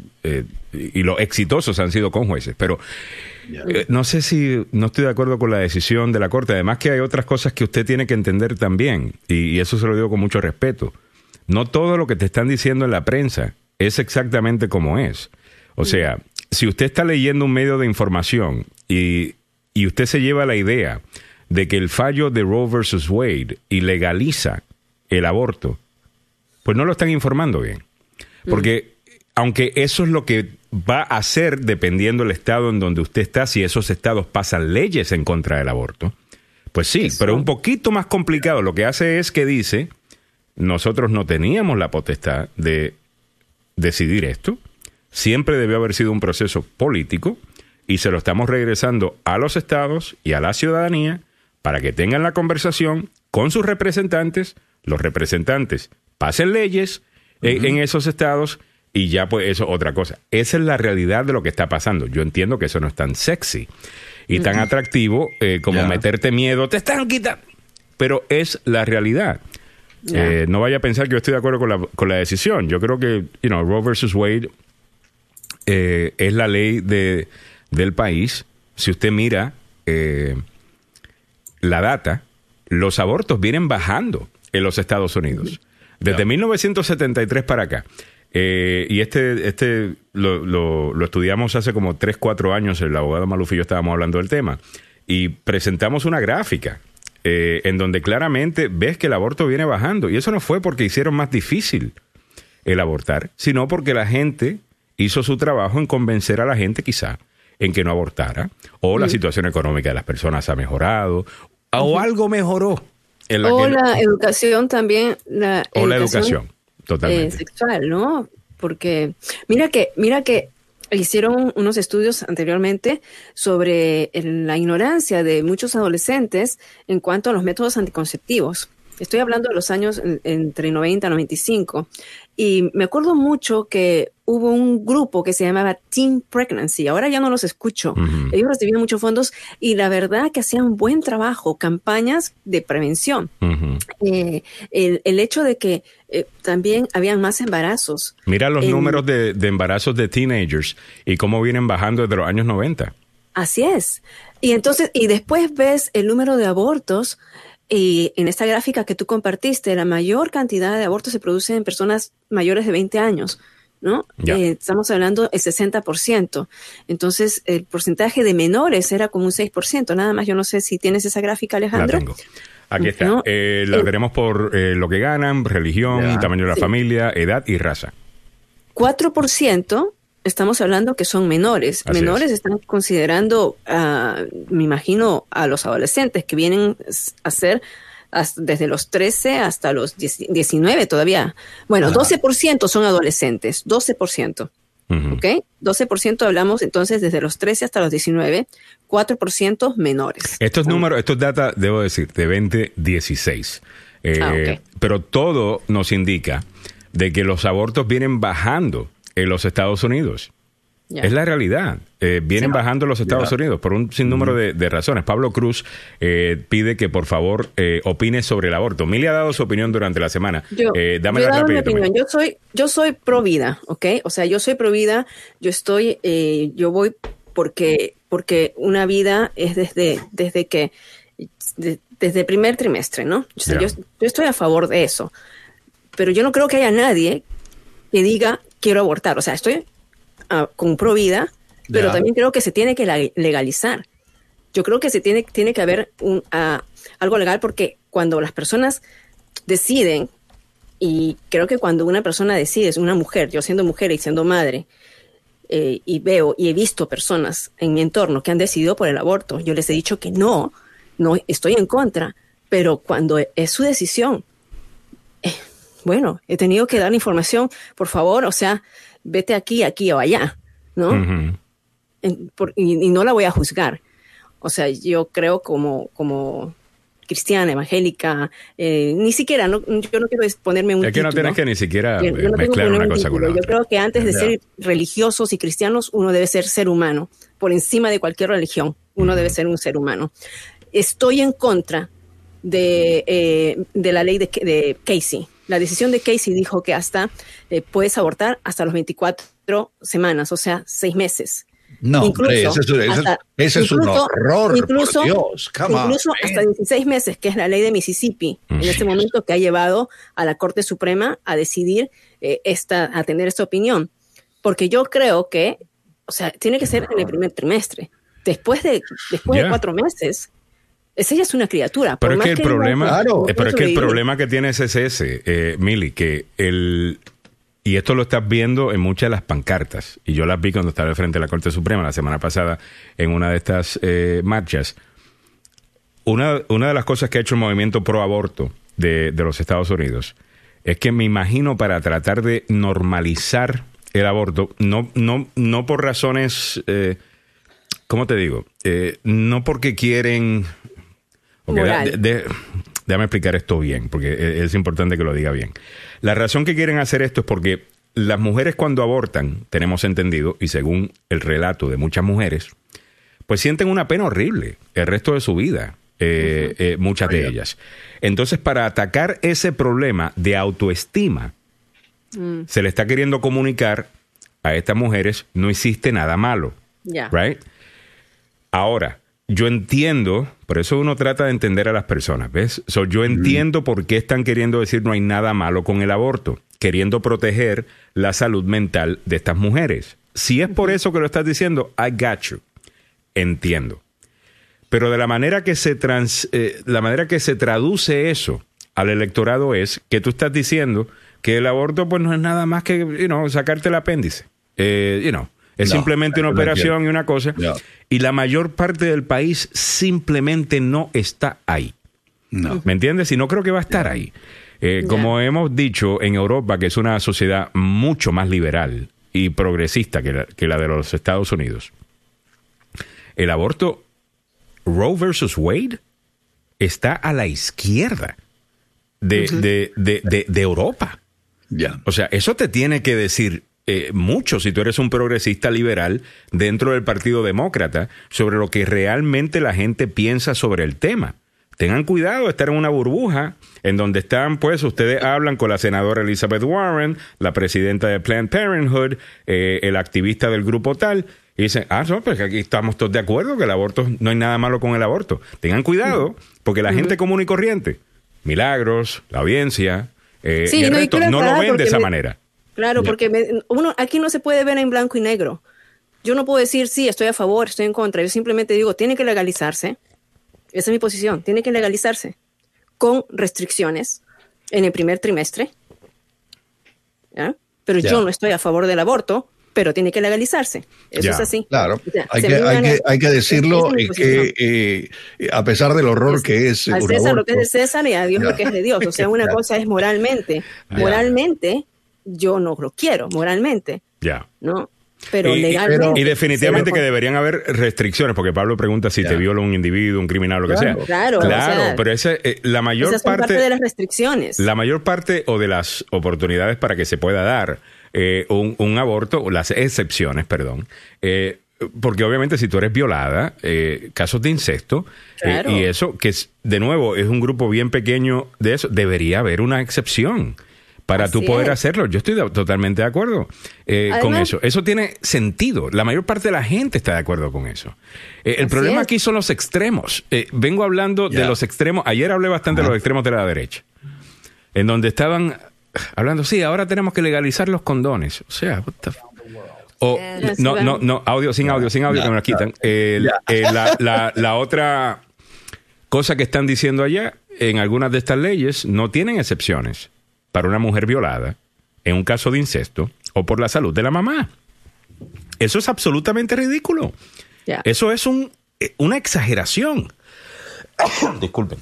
y los exitosos han sido con jueces. Pero no sé si no estoy de acuerdo con la decisión de la Corte. Además que hay otras cosas que usted tiene que entender también. y eso se lo digo con mucho respeto. No todo lo que te están diciendo en la prensa es exactamente como es. O sea, si usted está leyendo un medio de información y, usted se lleva la idea de que el fallo de Roe versus Wade ilegaliza el aborto, pues no lo están informando bien. Porque aunque eso es lo que va a hacer dependiendo del estado en donde usted está, si esos estados pasan leyes en contra del aborto, pues sí, pero un poquito más complicado. Lo que hace es que dice, nosotros no teníamos la potestad de decidir esto siempre debió haber sido un proceso político y se lo estamos regresando a los estados y a la ciudadanía para que tengan la conversación con sus representantes, los representantes pasen leyes en, esos estados y ya pues eso otra cosa. Esa es la realidad de lo que está pasando. Yo entiendo que eso no es tan sexy y tan atractivo eh, como meterte miedo, te están quitando, pero es la realidad. Eh, no vaya a pensar que yo estoy de acuerdo con la, con la decisión. Yo creo que, you know, Roe versus Wade eh, es la ley de, del país. Si usted mira eh, la data, los abortos vienen bajando en los Estados Unidos. Desde 1973 para acá. Eh, y este, este lo, lo, estudiamos hace como 3, 4 años, el abogado Maluf y yo estábamos hablando del tema, y presentamos una gráfica en donde claramente ves que el aborto viene bajando. Y eso no fue porque hicieron más difícil el abortar, sino porque la gente hizo su trabajo en convencer a la gente quizá en que no abortara, o la situación económica de las personas ha mejorado, o algo mejoró. En la o la educación también. La o la educación, totalmente. Eh, sexual, ¿no? Porque mira que, mira que hicieron unos estudios anteriormente sobre la ignorancia de muchos adolescentes en cuanto a los métodos anticonceptivos. Estoy hablando de los años entre 90 y 95. Y me acuerdo mucho que hubo un grupo que se llamaba Teen Pregnancy. Ahora ya no los escucho. Ellos recibían muchos fondos y la verdad que hacían buen trabajo, campañas de prevención. Eh, el, hecho de que eh, también habían más embarazos. Mira los números de, de, embarazos de teenagers y cómo vienen bajando desde los años 90. Así es. Y entonces, y después ves el número de abortos y en esta gráfica que tú compartiste, la mayor cantidad de abortos se produce en personas mayores de 20 años, ¿no? Eh, estamos hablando del 60%. Entonces, el porcentaje de menores era como un 6%. Nada más, yo no sé si tienes esa gráfica, Alejandro. La tengo. Aquí está. Eh, la veremos por eh, lo que ganan, religión, tamaño de la familia, edad y raza. 4% estamos hablando que son menores. menores están considerando, uh, me imagino, a los adolescentes que vienen a ser desde los 13 hasta los 19 todavía. Bueno, 12% son adolescentes, 12%. ¿Ok? 12% hablamos entonces desde los 13 hasta los 19, 4% menores. Estos números, estos datos, debo decir, de 2016. Eh, ah, Pero todo nos indica de que los abortos vienen bajando en los Estados Unidos. Es la realidad. Eh, vienen bajando los Estados Unidos por un sinnúmero de, razones. Pablo Cruz eh, pide que por favor eh, opine sobre el aborto. Mili ha dado su opinión durante la semana. Yo, dame la opinión. Yo soy, yo soy pro vida, ¿ok? O sea, yo soy pro vida. Yo estoy, yo voy porque, porque una vida es desde, desde que, desde el primer trimestre, ¿no? yo, yo estoy a favor de eso. Pero yo no creo que haya nadie que diga quiero abortar. O sea, estoy uh, con pro vida, pero también creo que se tiene que legalizar. Yo creo que se tiene, tiene que haber un, ah, algo legal porque cuando las personas deciden, y creo que cuando una persona decide, es una mujer, yo siendo mujer y siendo madre, eh, y veo y he visto personas en mi entorno que han decidido por el aborto, yo les he dicho que no, no estoy en contra, pero cuando es su decisión, eh, bueno, he tenido que dar información, por favor, o sea, vete aquí, aquí o allá, ¿no? y, no la voy a juzgar. O sea, yo creo como, como cristiana, evangélica, eh, ni siquiera, no, yo no quiero ponerme un Es que no tienes que ni siquiera mezclar una cosa con la Yo creo que antes de ser religiosos y cristianos, uno debe ser ser humano. Por encima de cualquier religión, uno debe ser un ser humano. Estoy en contra de, eh, de la ley de, de, Casey. La decisión de Casey dijo que hasta eh, puedes abortar hasta los 24 semanas, o sea, seis meses. No, incluso, ese, es un horror. Incluso, incluso hasta 16 meses, que es la ley de Mississippi, en este momento que ha llevado a la Corte Suprema a decidir eh, esta, a tener esta opinión. Porque yo creo que, o sea, tiene que ser en el primer trimestre. Después de, después de cuatro meses, ella es una criatura. Pero es que el problema, eh, pero es que el problema que tiene es ese, eh, Mili, que el y esto lo estás viendo en muchas de las pancartas. Y yo las vi cuando estaba al frente de la Corte Suprema la semana pasada en una de estas eh, marchas. Una, una, de las cosas que ha hecho el movimiento pro aborto de, los Estados Unidos es que me imagino para tratar de normalizar el aborto, no, no, no por razones, eh, ¿cómo te digo? Eh, no porque quieren... déjame explicar esto bien, porque es importante que lo diga bien. La razón que quieren hacer esto es porque las mujeres cuando abortan, tenemos entendido, y según el relato de muchas mujeres, pues sienten una pena horrible el resto de su vida, eh, eh, muchas de ellas. Entonces, para atacar ese problema de autoestima, mm. se le está queriendo comunicar a estas mujeres, no hiciste nada malo. Right? Ahora, yo entiendo, por eso uno trata de entender a las personas, ¿ves? yo entiendo por qué están queriendo decir no hay nada malo con el aborto, queriendo proteger la salud mental de estas mujeres. Si es por eso que lo estás diciendo, I got you. Entiendo. Pero de la manera que se trans, eh, la manera que se traduce eso al electorado es que tú estás diciendo que el aborto pues no es nada más que you know, sacarte el apéndice. Eh, you know, es simplemente una operación y una cosa. Y la mayor parte del país simplemente no está ahí. ¿Me entiendes? Y no creo que va a estar ahí. Eh, como hemos dicho, en Europa, que es una sociedad mucho más liberal y progresista que la, de los Estados Unidos, el aborto Roe versus Wade está a la izquierda de, de, Europa. O sea, eso te tiene que decir eh, mucho, si tú eres un progresista liberal dentro del Partido Demócrata, sobre lo que realmente la gente piensa sobre el tema. Tengan cuidado de estar en una burbuja en donde están, pues, ustedes hablan con la senadora Elizabeth Warren, la presidenta de Planned Parenthood, eh, el activista del grupo tal, y dicen, ah, no, pues aquí estamos todos de acuerdo que el aborto, no hay nada malo con el aborto. Tengan cuidado, porque la gente común y corriente, Milagros, la audiencia, eh, el resto, no, lo ven de esa manera. Claro, porque uno aquí no se puede ver en blanco y negro. Yo no puedo decir, sí, estoy a favor, estoy en contra. Yo simplemente digo, tiene que legalizarse. Esa es mi posición, tiene que legalizarse con restricciones en el primer trimestre. ¿ya? Pero yo no estoy a favor del aborto, pero tiene que legalizarse. Eso es así. Claro, hay, que, hay, que, hay, que, decirlo que eh, a pesar del horror que es... A César lo que es de César y a Dios lo que es de Dios. O sea, una cosa es moralmente. Moralmente yo no lo quiero moralmente. Ya. ¿No? Pero legalmente. y definitivamente que deberían haber restricciones, porque Pablo pregunta si te viola un individuo, un criminal, lo que sea. Claro, claro. pero ese, eh, la mayor parte, de las restricciones. La mayor parte o de las oportunidades para que se pueda dar eh, un, aborto, o las excepciones, perdón. Eh, porque obviamente si tú eres violada, casos de incesto, y eso, que es, de nuevo es un grupo bien pequeño de eso, debería haber una excepción para tú poder hacerlo. Yo estoy totalmente de acuerdo eh, con eso. Eso tiene sentido. La mayor parte de la gente está de acuerdo con eso. Eh, el problema aquí son los extremos. Eh, vengo hablando de los extremos. Ayer hablé bastante de los extremos de la derecha, en donde estaban hablando, sí, ahora tenemos que legalizar los condones. O sea, o, no, no, no, audio, sin audio, sin audio, que me la quitan. la, la otra cosa que están diciendo allá, en algunas de estas leyes, no tienen excepciones para una mujer violada en un caso de incesto o por la salud de la mamá. Eso es absolutamente ridículo. Eso es un, eh, una exageración. Disculpen.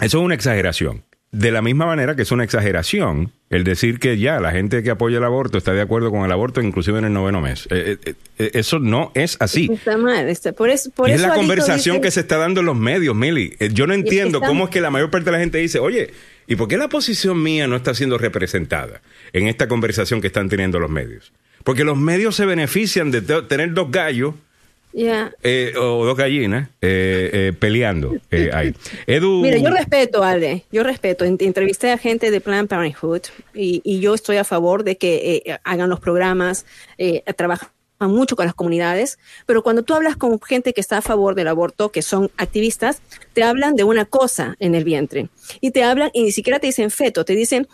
Eso es una exageración. de la misma manera que es una exageración el decir que ya la gente que apoya el aborto está de acuerdo con el aborto inclusive en el noveno mes. Eh, eh, eso no es así. Está mal. Está, por eso, por y es eso la conversación dice- que se está dando en los medios, Mili. Eh, Yo no entiendo está- cómo es que la mayor parte de la gente dice, oye, ¿y por qué la posición mía no está siendo representada en esta conversación que están teniendo los medios? Porque los medios se benefician de te- tener dos gallos Ya. eh, o dos gallinas eh, eh, peleando eh, ahí. Edu. Mira, yo respeto, Ale, yo respeto. En- Entrevisté a gente de Planned Parenthood y, y yo estoy a favor de que eh, hagan los programas, eh, trabajan mucho con las comunidades, pero cuando tú hablas con gente que está a favor del aborto, que son activistas, te hablan de una cosa en el vientre y te hablan y ni siquiera te dicen feto, te dicen,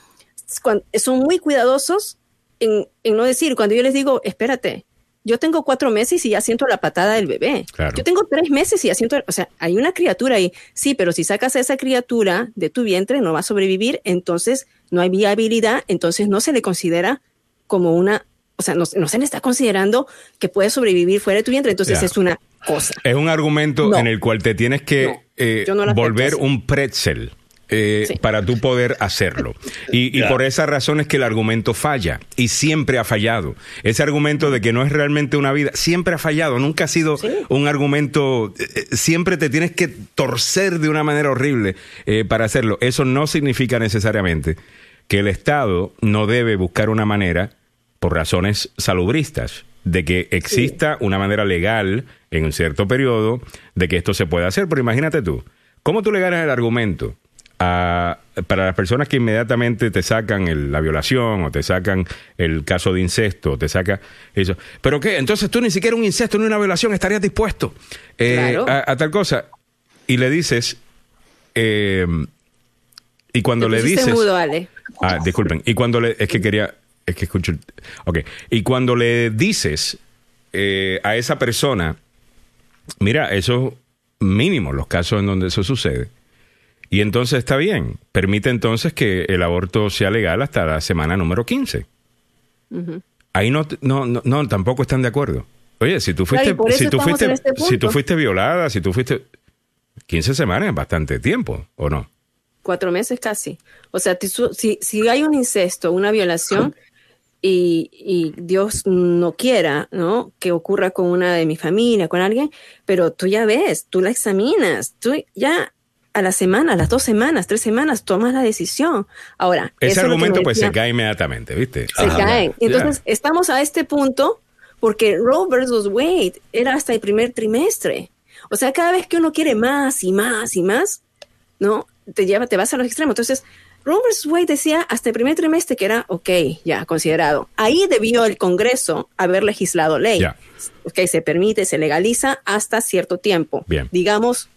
son muy cuidadosos en, en no decir, cuando yo les digo, espérate, yo tengo cuatro meses y ya siento la patada del bebé. Claro. Yo tengo tres meses y ya siento, o sea, hay una criatura ahí. Sí, pero si sacas a esa criatura de tu vientre, no va a sobrevivir, entonces no hay viabilidad, entonces no se le considera como una, o sea, no, no se le está considerando que puede sobrevivir fuera de tu vientre, entonces es una cosa. Es un argumento No. en el cual te tienes que No, eh, volver un pretzel. eh, Sí. para tú poder hacerlo. Y, por esa razón es que el argumento falla y siempre ha fallado. Ese argumento de que no es realmente una vida, siempre ha fallado, nunca ha sido Sí. un argumento, eh, eh, siempre te tienes que torcer de una manera horrible eh, para hacerlo. Eso no significa necesariamente que el Estado no debe buscar una manera, por razones salubristas, de que exista una manera legal en un cierto periodo de que esto se pueda hacer. Pero imagínate tú, ¿cómo tú le ganas el argumento a- para las personas que inmediatamente te sacan el- la violación o te sacan el caso de incesto, o te saca eso? ¿Pero qué? Entonces tú ni siquiera un incesto ni una violación estarías dispuesto eh, Claro. a, a tal cosa. Y le dices... eh, y cuando le dices... mudo, Ale. Ah, disculpen. Y cuando le. Es que quería. Es que escucho. Ok. Y cuando le dices eh, a esa persona, mira, eso mínimo los casos en donde eso sucede. Y entonces está bien. Permite entonces que el aborto sea legal hasta la semana número 15. Ahí no, no, no, no, tampoco están de acuerdo. Oye, si tú fuiste, eso si tú fuiste, este si tú fuiste violada, si tú fuiste 15 semanas es bastante tiempo, ¿o no? Cuatro meses casi. O sea, si, si hay un incesto, una violación, y, y Dios no quiera, ¿no? Que ocurra con una de mi familia, con alguien, pero tú ya ves, tú la examinas, tú ya a la semana, a las dos semanas, tres semanas, tomas la decisión. Ahora, Ese argumento pues se cae inmediatamente, ¿viste? se Ajá. Ya. Entonces, estamos a este punto porque Roe versus Wade era hasta el primer trimestre. O sea, cada vez que uno quiere más y más y más, ¿no? Te lleva, te vas a los extremos. Entonces, Roe Wade decía hasta el primer trimestre que era, ok, ya, considerado. Ahí debió el Congreso haber legislado ley. Ya. Ok, se permite, se legaliza hasta cierto tiempo. Bien. Digamos,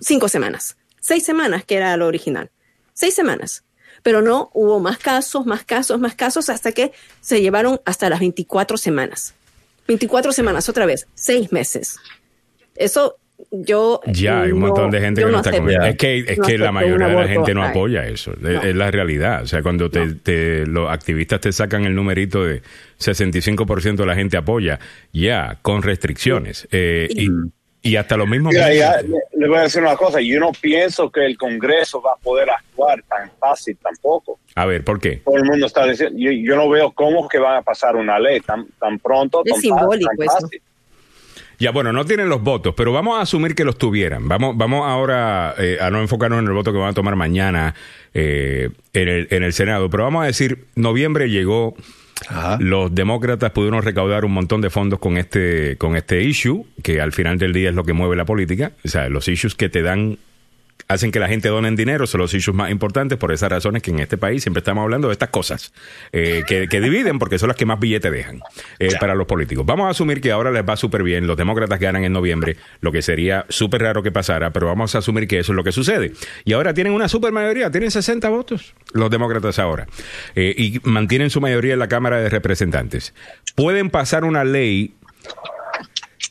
cinco semanas. Seis semanas, que era lo original. Seis semanas. Pero no hubo más casos, más casos, más casos, hasta que se llevaron hasta las 24 semanas. 24 semanas, otra vez, seis meses. Eso yo. Ya, hay un no- montón de gente que no, no está acepto. conmigo. Es que, es No que la mayoría de la gente no apoya eso. Es- No. Es la realidad. O sea, cuando te, te- los activistas te sacan el numerito de 65% de la gente apoya, ya, con restricciones. Eh, y, y hasta los mismos. Mira, ya, le, le voy a decir una cosa, yo no pienso que el Congreso va a poder actuar tan fácil tampoco. A ver, ¿por qué? Todo el mundo está diciendo, yo, yo no veo cómo que van a pasar una ley tan, tan pronto, Es tan, simbólico tan eso. Ya, bueno, no tienen los votos, pero vamos a asumir que los tuvieran. Vamos, vamos ahora eh, a no enfocarnos en el voto que van a tomar mañana eh, en, el, en el Senado, pero vamos a decir, noviembre llegó, Ajá. los demócratas pudieron recaudar un montón de fondos con este, con este issue, que al final del día es lo que mueve la política. O sea, los issues que te dan, hacen que la gente donen dinero, son los issues más importantes, por esas razones que en este país siempre estamos hablando de estas cosas, eh, que, que dividen porque son las que más billetes dejan eh, para los políticos. Vamos a asumir que ahora les va súper bien, los demócratas ganan en noviembre, lo que sería súper raro que pasara, pero vamos a asumir que eso es lo que sucede. Y ahora tienen una super mayoría, tienen 60 votos los demócratas ahora, eh, y mantienen su mayoría en la Cámara de Representantes. Pueden pasar una ley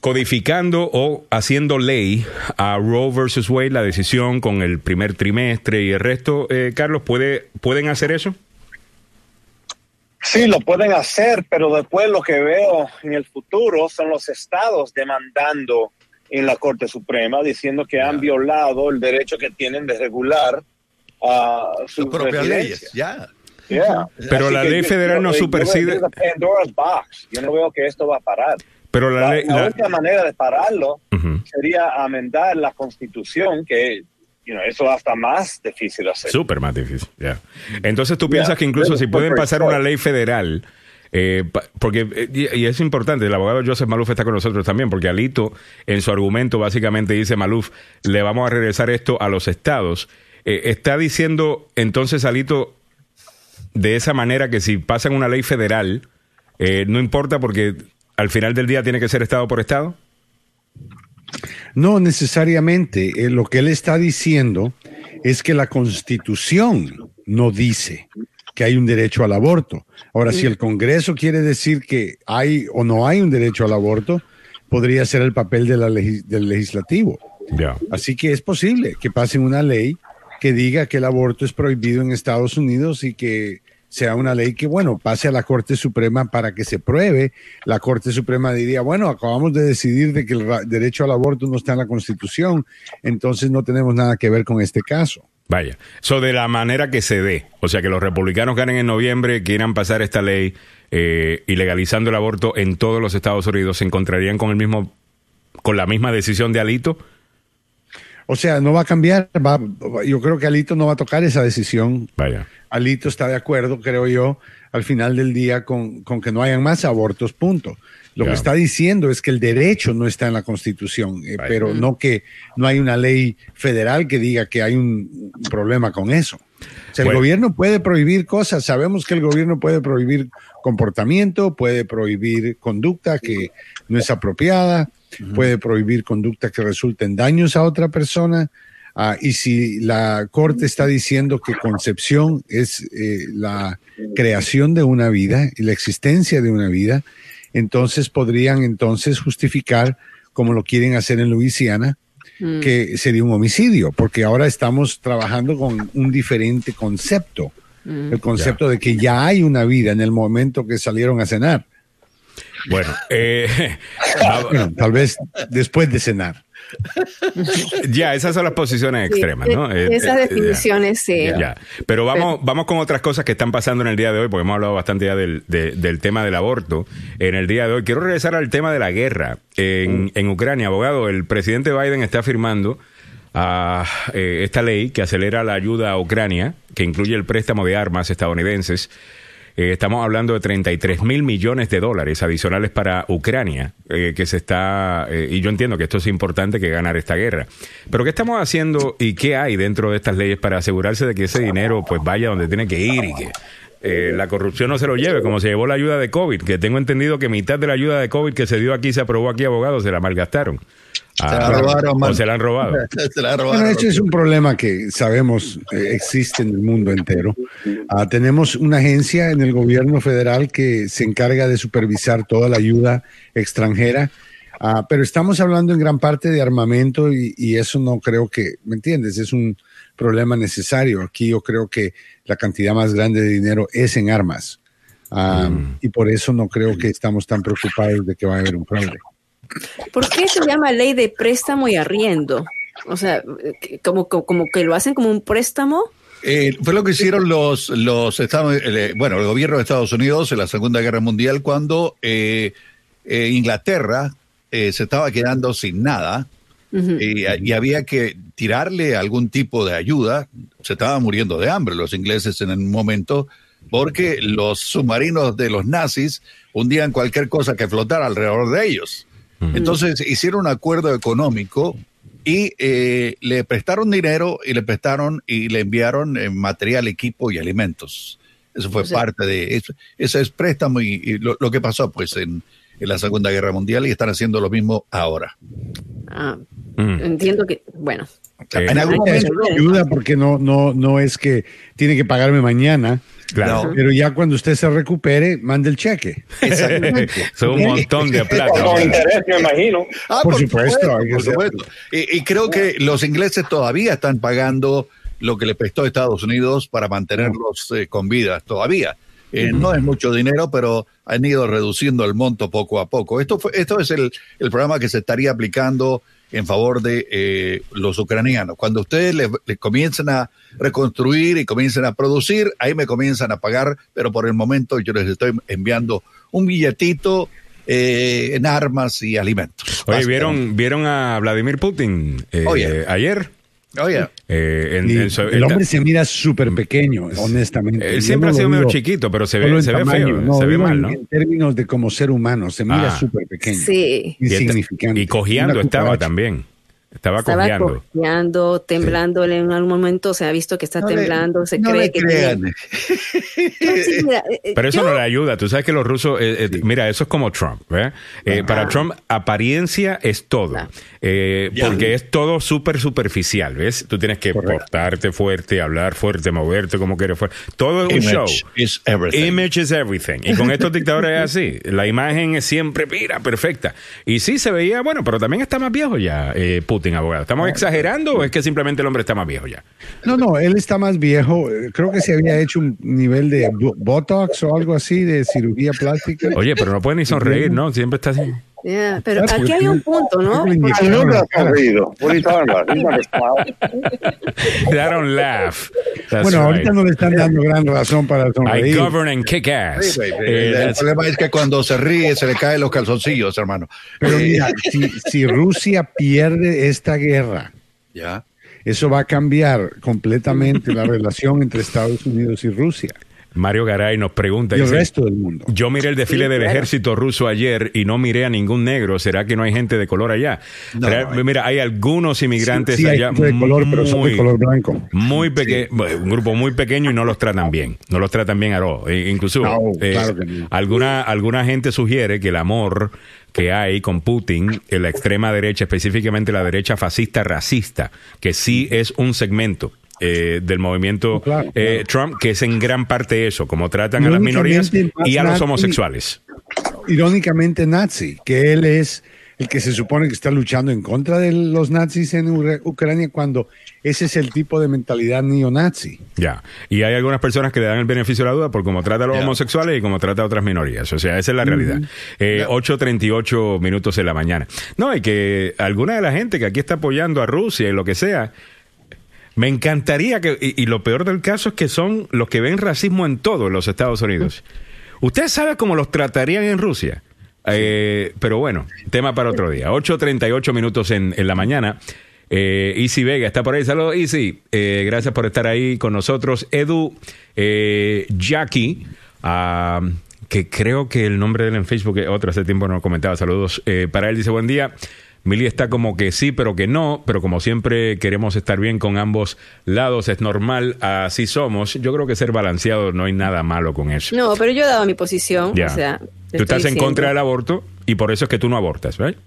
codificando o haciendo ley a Roe versus Wade la decisión con el primer trimestre y el resto, eh, Carlos, ¿puede, ¿pueden hacer eso? Sí, lo pueden hacer, pero después lo que veo en el futuro son los estados demandando en la Corte Suprema diciendo que han violado el derecho que tienen de regular uh, sus propias leyes, ya. Yeah. Pero Así la ley yo- federal yo- no yo- superside-. Yo no veo que esto va a parar. Pero la La, ley... la la- única manera de pararlo sería amendar la constitución, que you know, eso hasta más difícil hacer. Súper más difícil, ya. Entonces tú piensas que incluso si pueden pasar una ley federal, eh, porque, eh, y, y es importante, el abogado Joseph Maluf está con nosotros también, porque Alito en su argumento básicamente dice, Maluf, le vamos a regresar esto a los estados. Eh, está diciendo entonces Alito de esa manera que si pasan una ley federal, eh, no importa porque al final del día tiene que ser estado por estado. No necesariamente. Eh, lo que él está diciendo es que la constitución no dice que hay un derecho al aborto. Ahora, si el Congreso quiere decir que hay o no hay un derecho al aborto, podría ser el papel de la legis- del legislativo. Así que es posible que pasen una ley que diga que el aborto es prohibido en Estados Unidos y que sea una ley que, bueno, pase a la Corte Suprema para que se pruebe. La Corte Suprema diría, bueno, acabamos de decidir de que el derecho al aborto no está en la Constitución, entonces no tenemos nada que ver con este caso. Vaya, eso de la manera que se dé, o sea, que los republicanos ganen en noviembre, quieran pasar esta ley eh, ilegalizando el aborto en todos los Estados Unidos, se encontrarían con el mismo, con la misma decisión de Alito. O sea, no va a cambiar. va- yo creo que Alito no va a tocar esa decisión. Vaya, Alito está de acuerdo, creo yo, al final del día con, con que no hayan más abortos, punto. Lo que está diciendo es que el derecho no está en la Constitución, eh, pero no que no hay una ley federal que diga que hay un, un problema con eso. O sea, Bueno. el gobierno puede prohibir cosas. Sabemos que el gobierno puede prohibir comportamiento, puede prohibir conducta que no es apropiada, puede prohibir conducta que resulte en daños a otra persona. Ah, y si la Corte está diciendo que concepción es eh, la creación de una vida y la existencia de una vida, entonces podrían entonces justificar, como lo quieren hacer en Luisiana, que sería un homicidio, porque ahora estamos trabajando con un diferente concepto, el concepto de que ya hay una vida en el momento que salieron a cenar, bueno, eh, tal vez después de cenar. ya, esas son las posiciones Sí, extremas, ¿no? Eh, esas eh, definiciones, sí. ya, ya. Pero vamos, vamos con otras cosas que están pasando en el día de hoy, porque hemos hablado bastante ya del, de- del tema del aborto en el día de hoy. Quiero regresar al tema de la guerra en, en Ucrania. Abogado, el presidente Biden está firmando a eh, esta ley que acelera la ayuda a Ucrania, que incluye el préstamo de armas estadounidenses. Eh, estamos hablando de 33 mil millones de dólares adicionales para Ucrania, eh, que se está, eh, y yo entiendo que esto es importante que ganar esta guerra. Pero ¿qué estamos haciendo y qué hay dentro de estas leyes para asegurarse de que ese dinero pues vaya donde tiene que ir y que eh, la corrupción no se lo lleve, como se llevó la ayuda de COVID, que tengo entendido que mitad de la ayuda de COVID que se dio aquí, se aprobó aquí, abogados, se la malgastaron. Se la robaron, o se la han robado. Se la robaron. Bueno, ese es un problema que sabemos eh, existe en el mundo entero. Ah, tenemos una agencia en el gobierno federal que se encarga de supervisar toda la ayuda extranjera, Ah, pero estamos hablando en gran parte de armamento y, y eso no creo que, ¿me entiendes? Es un problema necesario. Aquí yo creo que la cantidad más grande de dinero es en armas. Ah, Y por eso no creo que estamos tan preocupados de que va a haber un fraude. ¿Por qué se llama ley de préstamo y arriendo? O sea, como, como, como que lo hacen como un préstamo. Eh, fue lo que hicieron los, los Estados, eh, bueno, el gobierno de Estados Unidos en la Segunda Guerra Mundial cuando eh, eh, Inglaterra eh, se estaba quedando sin nada y, y había que tirarle algún tipo de ayuda. Se estaban muriendo de hambre los ingleses en el momento porque los submarinos de los nazis hundían cualquier cosa que flotara alrededor de ellos. Entonces hicieron un acuerdo económico y eh, le prestaron dinero y le prestaron y le enviaron eh, material, equipo y alimentos. Eso fue O sea- parte de eso. Eso es préstamo y, y lo, lo que pasó pues en, en la Segunda Guerra Mundial y están haciendo lo mismo ahora. Ah, Mm. entiendo que, bueno, Eh, en algún momento, ayuda porque no, no, no es que tiene que pagarme mañana, claro. No. pero ya cuando usted se recupere, mande el cheque. Son un montón de plata. Con interés, me imagino. Ah, Por supuesto, por y creo que los ingleses todavía están pagando lo que le prestó Estados Unidos para mantenerlos eh, con vida todavía. Eh, No es mucho dinero, pero han ido reduciendo el monto poco a poco. Esto, fue, esto es el, el programa que se estaría aplicando en favor de eh, los ucranianos. Cuando ustedes le, le comiencen a reconstruir y comiencen a producir, ahí me comienzan a pagar, pero por el momento yo les estoy enviando un billetito eh, en armas y alimentos. Oye, ¿vieron, ¿vieron a Vladimir Putin eh, Oye. ayer? Oye, Eh, en- Y en su- el hombre se mira súper pequeño, honestamente. Él siempre no ha sido medio chiquito, pero se ve, en se ve feo, no, se ve mal, en, ¿no? en términos de como ser humano, se mira Ah. súper pequeño. Sí. Insignificante. y cojeando estaba también. Estaba, Estaba cojeando. cojeando, temblándole en algún momento, se ha visto que está no le- temblando, se no cree le que crean. tiene- Sí, mira, eh, eh, Pero eso yo- no le ayuda. Tú sabes que los rusos, eh, eh, mira, eso es como Trump. Eh, Para Trump, apariencia es todo. Eh, porque es todo súper superficial, ¿ves? Tú tienes que Correcto. portarte fuerte, hablar fuerte, moverte como quieres fuerte. Todo es un show. Image is everything. Image is everything. Y con estos dictadores es así. La imagen es siempre, mira, perfecta. Y sí se veía, bueno, pero también está más viejo ya, eh, Putin, abogado. ¿Estamos exagerando o es que simplemente el hombre está más viejo ya? No, no, él está más viejo. Creo que se había hecho un nivel de bo- Botox o algo así, de cirugía plástica. Oye, pero no puede ni sonreír, ¿no? Siempre está así. Ya, pero aquí hay un punto, ¿no? I. I don't laugh. That's bueno, right. ahorita no le están dando gran razón para I sonreír. govern and kick ass. Sí. Eh, el that's- problema es que cuando se ríe se le caen los calzoncillos, hermano. Pero mira, si, si Rusia pierde esta guerra, ya. eso va a cambiar completamente la relación entre Estados Unidos y Rusia Mario Garay nos pregunta. y el dice, resto del mundo. Yo miré el desfile Sí, del claro. ejército ruso ayer y no miré a ningún negro. ¿Será que no hay gente de color allá? No, Real- no hay. mira, hay algunos inmigrantes Sí, sí, hay allá gente de color, pero son de muy- color blanco. Muy pequeño, un grupo muy pequeño y no los tratan bien. No los tratan bien a all. E- Incluso No, eh, claro que no. alguna, alguna gente sugiere que el amor que hay con Putin en la extrema derecha, específicamente la derecha fascista racista, que sí es un segmento. Eh, del movimiento Claro, eh, Trump, que es en gran parte eso, como tratan a las minorías y a los homosexuales. Irónicamente nazi, que él es el que se supone que está luchando en contra de los nazis en Ucrania cuando ese es el tipo de mentalidad neonazi. Ya. Y hay algunas personas que le dan el beneficio de la duda por cómo trata a los Ya. homosexuales y cómo trata a otras minorías. O sea, esa es la realidad. Eh, 8.38 minutos en la mañana. No, y que alguna de la gente que aquí está apoyando a Rusia y lo que sea, me encantaría que, y, y lo peor del caso es que son los que ven racismo en todo en los Estados Unidos. ¿Usted sabe cómo los tratarían en Rusia? Eh, pero bueno, tema para otro día. 8.38 minutos en, en la mañana. Eh, Easy Vega está por ahí. Saludos, Easy. Eh, gracias por estar ahí con nosotros. Edu eh, Jackie, ah, que creo que el nombre de él en Facebook, otro hace tiempo no lo comentaba. Saludos eh, para él. Dice, buen día. Mili está como que sí, pero que no, pero como siempre queremos estar bien con ambos lados, es normal, así somos. Yo creo que ser balanceado no hay nada malo con eso. No, pero yo he dado mi posición, Ya. o sea... tú estás en diciendo- contra del aborto y por eso es que tú no abortas, ¿verdad?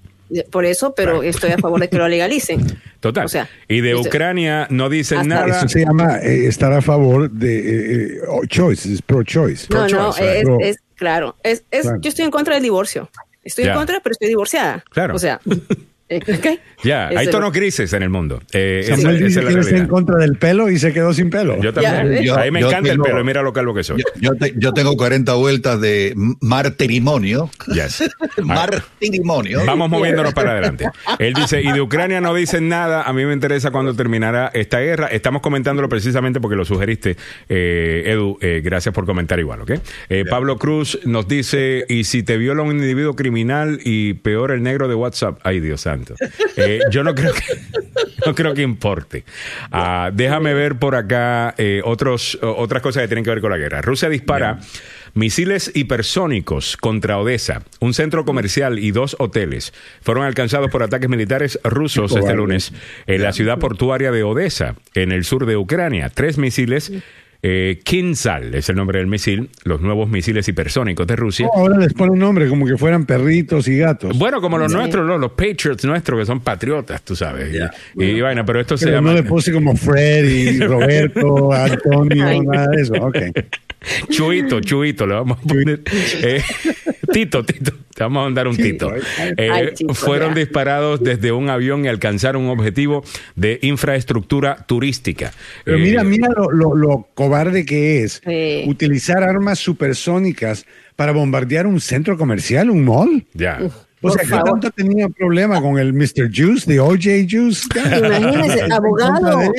Por eso, pero Claro. estoy a favor de que lo legalicen. Total. O sea, y de Ucrania no dicen nada. Eso se llama eh, estar a favor de eh, eh, oh, choice, es pro-choice. No, no, pro-choice, es, Pro- es claro. Es, es, Claro. Yo estoy en contra del divorcio. Estoy Ya. en contra, pero estoy divorciada. Claro. O sea, eh, ¿ok? Ya, Eso hay tonos lo- grises en el mundo. Eh, Samuel esa dice es la que está en contra del pelo y se quedó sin pelo. Yo también. ¿ves? Yo- a mí me yo encanta tengo- el pelo y mira lo calvo que soy. Yo, yo te- yo tengo 40 vueltas de martirimonio. Yes. martirimonio. Vamos moviéndonos para adelante. Él dice, y de Ucrania no dicen nada, a mí me interesa cuando terminará esta guerra. Estamos comentándolo precisamente porque lo sugeriste, eh, Edu, eh, gracias por comentar igual, ¿ok? Eh, Pablo Cruz nos dice, y si te viola un individuo criminal y peor el negro de WhatsApp, ay Dios Eh, yo no creo que, no creo que importe. Ah, déjame ver por acá eh, otros, otras cosas que tienen que ver con la guerra. Rusia dispara misiles hipersónicos contra Odessa, un centro comercial y dos hoteles. Fueron alcanzados por ataques militares rusos Qué este cobarde. lunes en la ciudad portuaria de Odessa, en el sur de Ucrania. Tres misiles. Eh, Kinsal es el nombre del misil, los nuevos misiles hipersónicos de Rusia. No, ahora les pone un nombre como que fueran perritos y gatos. Bueno, como los Sí. nuestros, los, los Patriots nuestros, que son patriotas, tú sabes. Y, y vaina, pero esto se llama. no le puse como Fred y Roberto, Antonio, nada de eso. Ok. Chuito, Chuito, le vamos a poner. Eh, tito, Tito, te vamos a mandar un Tito. Eh, chico, fueron disparados desde un avión y alcanzaron un objetivo de infraestructura turística. Pero Eh, mira, mira lo, lo- lo cobarde que es Sí. utilizar armas supersónicas para bombardear un centro comercial, un mall. Ya. O sea, Por ¿qué favor. tanto tenía problema con el Mr. Juice, de OJ Juice? Imagínese, ¿Está en abogado. o?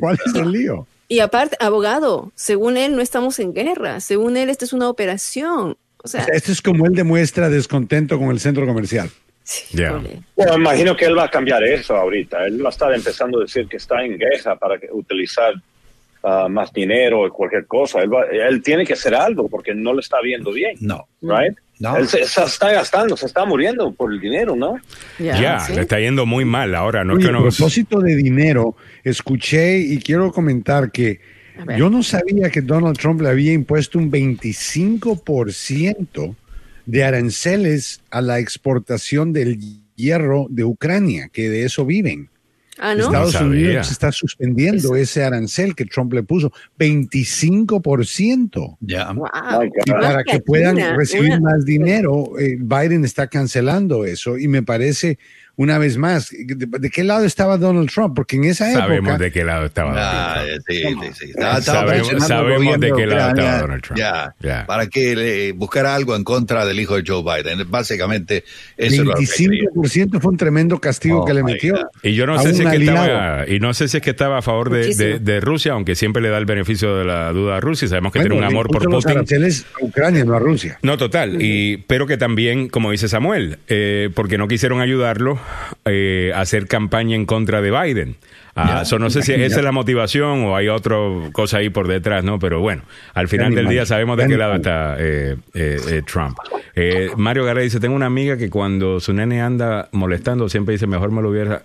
¿Cuál es el lío? Y aparte, abogado, según él no estamos en guerra, según él esta es una operación. O sea, Esto es como él demuestra descontento con el centro comercial. sí, Ya. híjole. Bueno, imagino que él va a cambiar eso ahorita. Él va a estar empezando a decir que está en guerra para que- utilizar ah, más dinero o cualquier cosa. Él, va- él tiene que hacer algo porque no le está viendo bien, No. right? No. Él se, se está gastando, se está muriendo por el dinero, ¿no? Ya, Ya, ¿sí? le está yendo muy mal ahora. No es Oye, que a nos... propósito de dinero, escuché y quiero comentar que A yo no sabía que Donald Trump le había impuesto un 25% de aranceles a la exportación del hierro de Ucrania, que de eso viven. Ah, ¿no? Estados. Unidos está suspendiendo ese arancel que Trump le puso, 25%. Ya. Wow. Y para que puedan recibir más dinero, eh, Biden está cancelando eso y me parece, una vez más, ¿de, de qué lado estaba Donald Trump? Porque en esa Sabemos época... de qué lado estaba. Ah, Donald Trump. sí, sí, sí. Estaba- estaba Sabemos- sabemos de qué lado Ucrania, estaba Donald Trump. Ya, Ya. para que le buscara algo en contra del hijo de Joe Biden. Básicamente, eso es lo que quería. 25% fue un tremendo castigo Oh, que le metió. Y yo no sé si es que estaba, y no sé si es que estaba a favor de, Muchísimo. de- de Rusia, aunque siempre le da el beneficio de la duda a Rusia. Sabemos que Bueno, tiene un amor por los Putin. a Ucrania, no a Rusia. No, total. Y, pero que también, como dice Samuel, eh, porque no quisieron ayudarlo eh, hacer campaña en contra de Biden. Ah, so no sé si esa es la motivación o hay otra cosa ahí por detrás, ¿no? Pero bueno, al final del día sabemos de qué lado está eh, eh, eh, Trump. Eh, Mario Garay dice, tengo una amiga que cuando su nene anda molestando siempre dice, mejor me lo hubiera...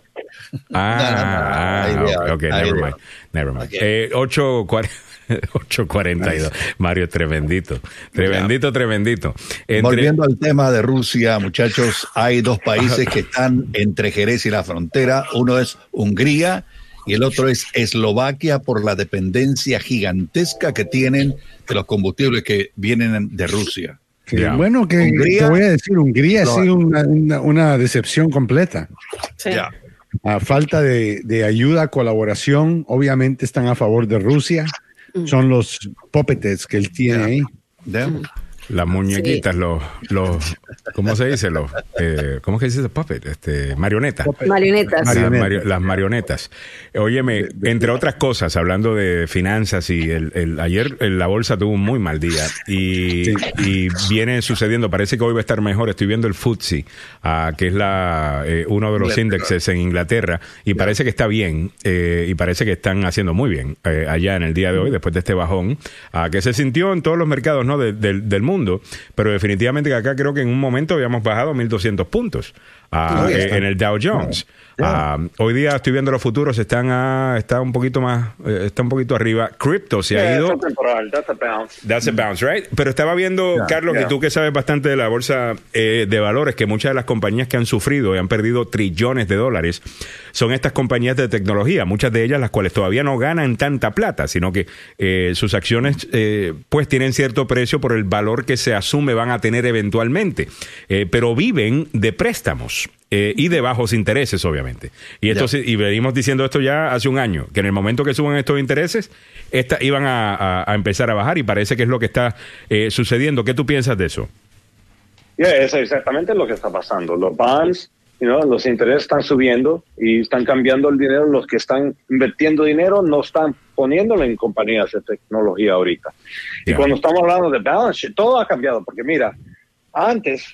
Ah, No, no, no, ahí ah, veo, ok, ahí never mind. Never mind. Ok. Eh, 8.40 8.42. Mario, tremendito. Tremendito, tremendito. Entre- Volviendo al tema de Rusia, muchachos, hay dos países que están entre Jerez y la frontera. Uno es Hungría y el otro es Eslovaquia por la dependencia gigantesca que tienen de los combustibles que vienen de Rusia. Bueno, que Hungría- te voy a decir, Hungría No. ha sido una, una- una decepción completa. Sí. Ya. A falta de, de ayuda, colaboración, obviamente están a favor de Rusia. Son los puppets que él tiene ahí. ¿Ya? Las muñequitas, los, los, ¿cómo se dice? Los, eh, ¿Cómo que se dice puppet? Este, marionetas. Marionetas. Las, Marionetas. mario- las marionetas. Óyeme, entre otras cosas, hablando de finanzas y el, el- ayer la bolsa tuvo un muy mal día y, Sí. y viene sucediendo, parece que hoy va a estar mejor. Estoy viendo el FTSE, ah, que es la eh, uno de los Inglaterra. índices en Inglaterra y parece que está bien eh, y parece que están haciendo muy bien eh, allá en el día de hoy después de este bajón ah, que se sintió en todos los mercados ¿no? de- del- del mundo, pero definitivamente que acá creo que en un momento habíamos bajado 1.200 puntos ah, eh, en el Dow Jones. Hoy día estoy viendo los futuros, están a, está un poquito más, eh, está un poquito arriba. Crypto se ha ido. that's a bounce. That's a bounce, right? Pero estaba viendo, Carlos, que tú que sabes bastante de la bolsa eh, de valores, que muchas de las compañías que han sufrido y han perdido trillones de dólares son estas compañías de tecnología, muchas de ellas las cuales todavía no ganan tanta plata, sino que eh, sus acciones eh, pues tienen cierto precio por el valor que se asume van a tener eventualmente, pero viven de préstamos. Eh, y de bajos intereses, obviamente. Y esto y venimos diciendo esto ya hace un año, que en el momento que suban estos intereses, esta, iban a, a- a empezar a bajar y parece que es lo que está eh, sucediendo. ¿Qué tú piensas de eso? Yeah, es exactamente lo que está pasando. Los bonds, you know, los intereses están subiendo y están cambiando el dinero. Los que están invirtiendo dinero no están poniéndolo en compañías de tecnología ahorita. Y cuando estamos hablando de balance todo ha cambiado. Porque mira, antes,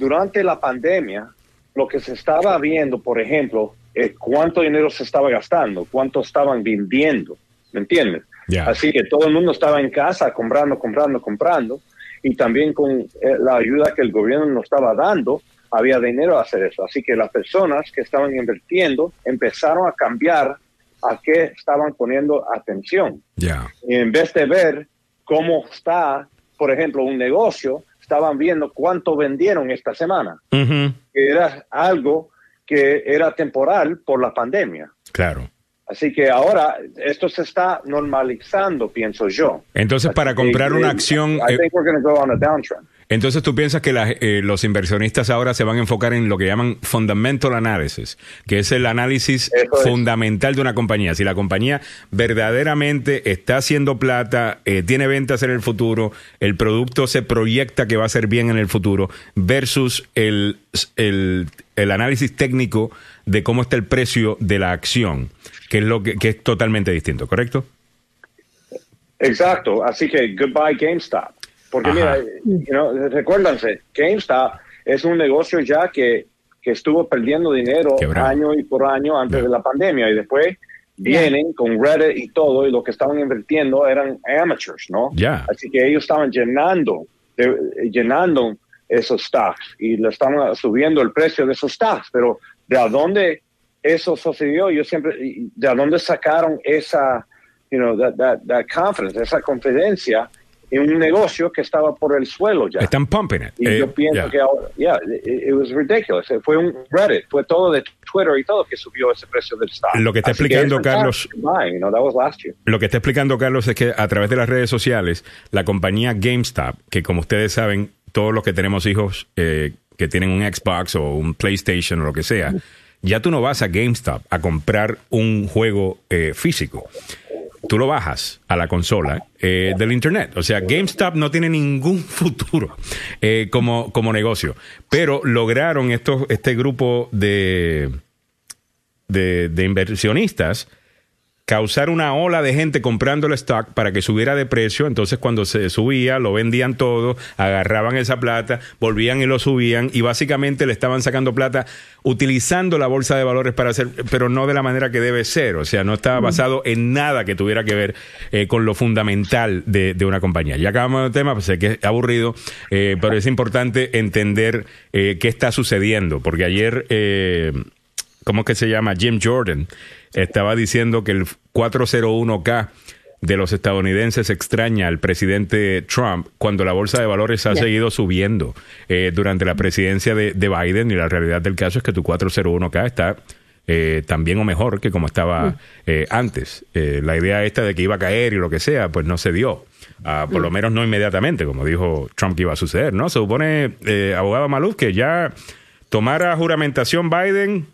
durante la pandemia, lo que se estaba viendo, por ejemplo, es cuánto dinero se estaba gastando, cuánto estaban vendiendo. ¿Me entiendes? Ya. Así que todo el mundo estaba en casa comprando, comprando, comprando. Y también con eh, la ayuda que el gobierno nos estaba dando, había dinero a hacer eso. Así que las personas que estaban invirtiendo empezaron a cambiar a qué estaban poniendo atención. Ya. Y en vez de ver cómo está, por ejemplo, un negocio, estaban viendo cuánto vendieron esta semana, que era algo que era temporal por la pandemia. Claro. Así que ahora esto se está normalizando, pienso yo. Entonces, para comprar una eh, acción, I eh, think we're going to go on a downtrend. Entonces tú piensas que la- eh, los inversionistas ahora se van a enfocar en lo que llaman fundamental analysis, que es el análisis es. fundamental de una compañía. Si la compañía verdaderamente está haciendo plata, eh, tiene ventas en el futuro, el producto se proyecta que va a ser bien en el futuro, versus el, el, el análisis técnico de cómo está el precio de la acción, que es lo que, que es totalmente distinto, ¿correcto? Exacto, así que goodbye GameStop. Porque Ajá. mira, you know, recuérdense, GameStop es un negocio ya que, que estuvo perdiendo dinero año y por año antes de la pandemia y después vienen con Reddit y todo y lo que estaban invirtiendo eran amateurs, ¿no? Ya. Así que ellos estaban llenando, de- llenando esos stocks y le estaban subiendo el precio de esos stocks, pero ¿de a dónde eso sucedió? Yo siempre, ¿de a dónde sacaron esa, you know, that, that, that confidence, esa confidencia en un negocio que estaba por el suelo ya? Están pumping it. Y Eh, yo pienso ya. que ahora, yeah, it, it was ridiculous. Fue un Reddit, fue todo de Twitter y todo que subió ese precio del stock. Lo que está Así explicando es Carlos- you know, that was last year. Lo que está explicando Carlos es que a través de las redes sociales, la compañía GameStop, que como ustedes saben, todos los que tenemos hijos eh, que tienen un Xbox o un PlayStation o lo que sea, ya tú no vas a GameStop a comprar un juego eh, físico. Tú lo bajas a la consola eh, del Internet. O sea, GameStop no tiene ningún futuro eh, como, como negocio. Pero lograron estos, este grupo de, de, de inversionistas causar una ola de gente comprando el stock para que subiera de precio. Entonces, cuando se subía, lo vendían todo, agarraban esa plata, volvían y lo subían y básicamente le estaban sacando plata utilizando la bolsa de valores para hacer, pero no de la manera que debe ser. O sea, no estaba basado en nada que tuviera que ver eh, con lo fundamental de, de una compañía. Ya acabamos el tema, pues sé que es aburrido, eh, pero es importante entender eh, qué está sucediendo, porque ayer. Eh, ¿cómo es que se llama? Jim Jordan estaba diciendo que el 401k de los estadounidenses extraña al presidente Trump cuando la bolsa de valores ha seguido subiendo eh, durante la presidencia de, de Biden y la realidad del caso es que tu 401k está eh, tan bien o mejor que como estaba eh, antes. Eh, la idea esta de que iba a caer y lo que sea, pues no se dio. Ah, por lo menos no inmediatamente, como dijo Trump que iba a suceder, ¿no? Se supone, eh, abogado Maluz, que ya tomara juramentación Biden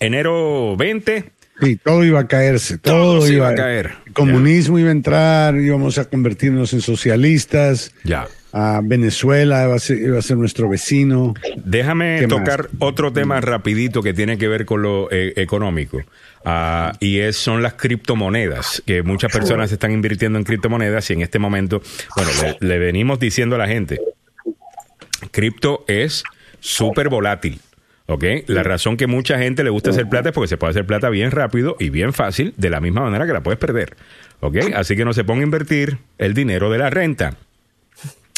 enero 20. Sí, todo iba a caerse, todo, iba, iba a caer. El comunismo iba a entrar, íbamos a convertirnos en socialistas. Ya. A Venezuela iba a ser, iba a ser nuestro vecino. Déjame ¿Qué tocar más? otro tema rapidito que tiene que ver con lo eh, económico. Ah, y es, son las criptomonedas, que muchas personas están invirtiendo en criptomonedas y en este momento, bueno, le, le venimos diciendo a la gente, cripto es súper volátil. ¿Ok? La razón que mucha gente le gusta hacer plata es porque se puede hacer plata bien rápido y bien fácil, de la misma manera que la puedes perder. ¿Ok? Así que no se ponga a invertir el dinero de la renta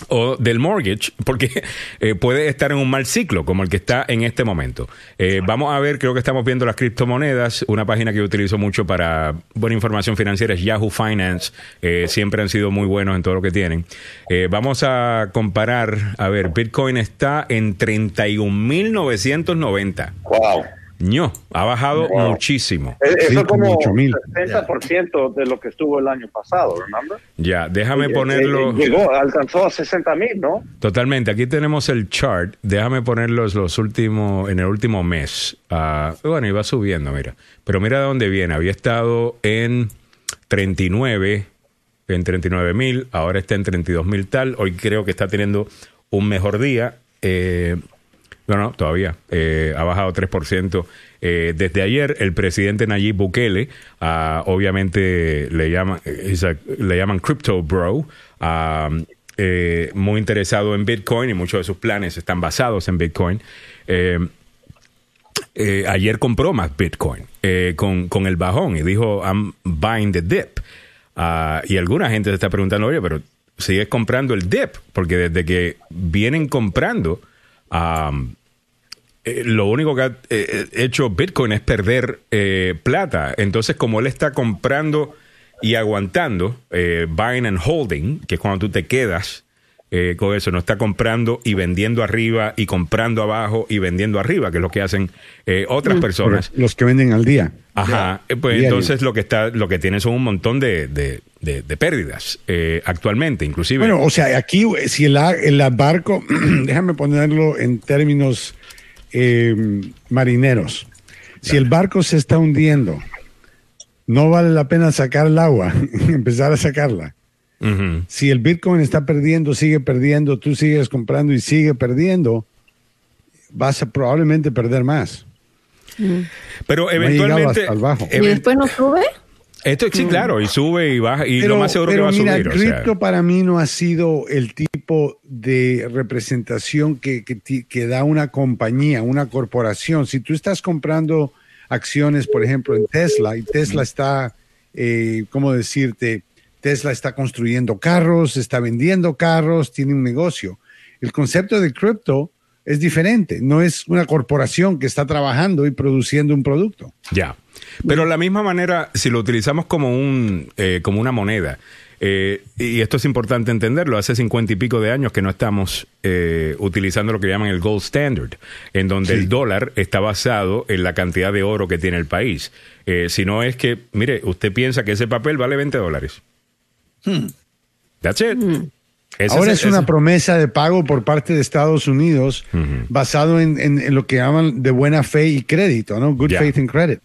o del mortgage, porque eh, puede estar en un mal ciclo como el que está en este momento. Eh, vamos a ver, creo que estamos viendo las criptomonedas, una página que yo utilizo mucho para buena información financiera es Yahoo Finance, Eh, siempre han sido muy buenos en todo lo que tienen. Eh, vamos a comparar, a ver, Bitcoin está en 31.990. Wow. Ño, ha bajado Wow. muchísimo. Eh, Eso Sí, es como 8,000. 60% de lo que estuvo el año pasado, ¿remember? Ya, déjame Eh, ponerlo... eh, Llegó, alcanzó a 60 mil, ¿no? Totalmente. Aquí tenemos el chart. Déjame ponerlos los últimos, en el último mes. Ah, bueno, iba subiendo, mira. Pero mira de dónde viene. Había estado en 39, en 39 mil. Ahora está en 32 mil tal. Hoy creo que está teniendo un mejor día. Eh, no, no, todavía. Eh, ha bajado 3%. Eh, desde ayer, el presidente Nayib Bukele, ah, obviamente le llaman, eh, le llaman Crypto Bro, ah, eh, muy interesado en Bitcoin y muchos de sus planes están basados en Bitcoin. Ayer compró más Bitcoin con, con el bajón y dijo, I'm buying the dip. Ah, y alguna gente se está preguntando, oye, pero sigues comprando el dip, porque desde que vienen comprando, eh, lo único que ha eh, hecho Bitcoin es perder eh, plata. Entonces, como él está comprando y aguantando, eh, buying and holding, que es cuando tú te quedas eh, con eso, no está comprando y vendiendo arriba y comprando abajo y vendiendo arriba, que es lo que hacen eh, otras personas. Los que venden al día. Ajá, eh, pues Diario. entonces lo que está, lo que tienen son un montón de, de, de- de pérdidas eh, actualmente, inclusive. Bueno, o sea, aquí si el, el barco, déjame ponerlo en términos eh, marineros. Si el barco se está hundiendo, no vale la pena sacar el agua, empezar a sacarla. Si el Bitcoin está perdiendo, sigue perdiendo, tú sigues comprando y sigue perdiendo, vas a probablemente perder más. Pero ha llegado eventualmente, hasta el bajo. ¿Y después no sube? esto sí, claro, y sube y baja, y lo más seguro que pero va a mira, subir. o sea. cripto para mí no ha sido el tipo de representación que, que da una compañía, una corporación. Si tú estás comprando acciones, por ejemplo, en Tesla, y Tesla está, eh, ¿cómo decirte? Tesla está construyendo carros, está vendiendo carros, tiene un negocio. El concepto de cripto es diferente, no es una corporación que está trabajando y produciendo un producto. Ya. Pero de la misma manera, si lo utilizamos como, un, eh, como una moneda, eh, y esto es importante entenderlo, hace cincuenta y pico de años que no estamos eh, utilizando lo que llaman el gold standard, en donde el dólar está basado en la cantidad de oro que tiene el país. Eh, si no es que, mire, usted piensa que ese papel vale 20 dólares. That's it. Ese Ahora es- es una promesa de pago por parte de Estados Unidos basado en, en- en lo que llaman de buena fe y crédito, ¿no? Good faith and credit.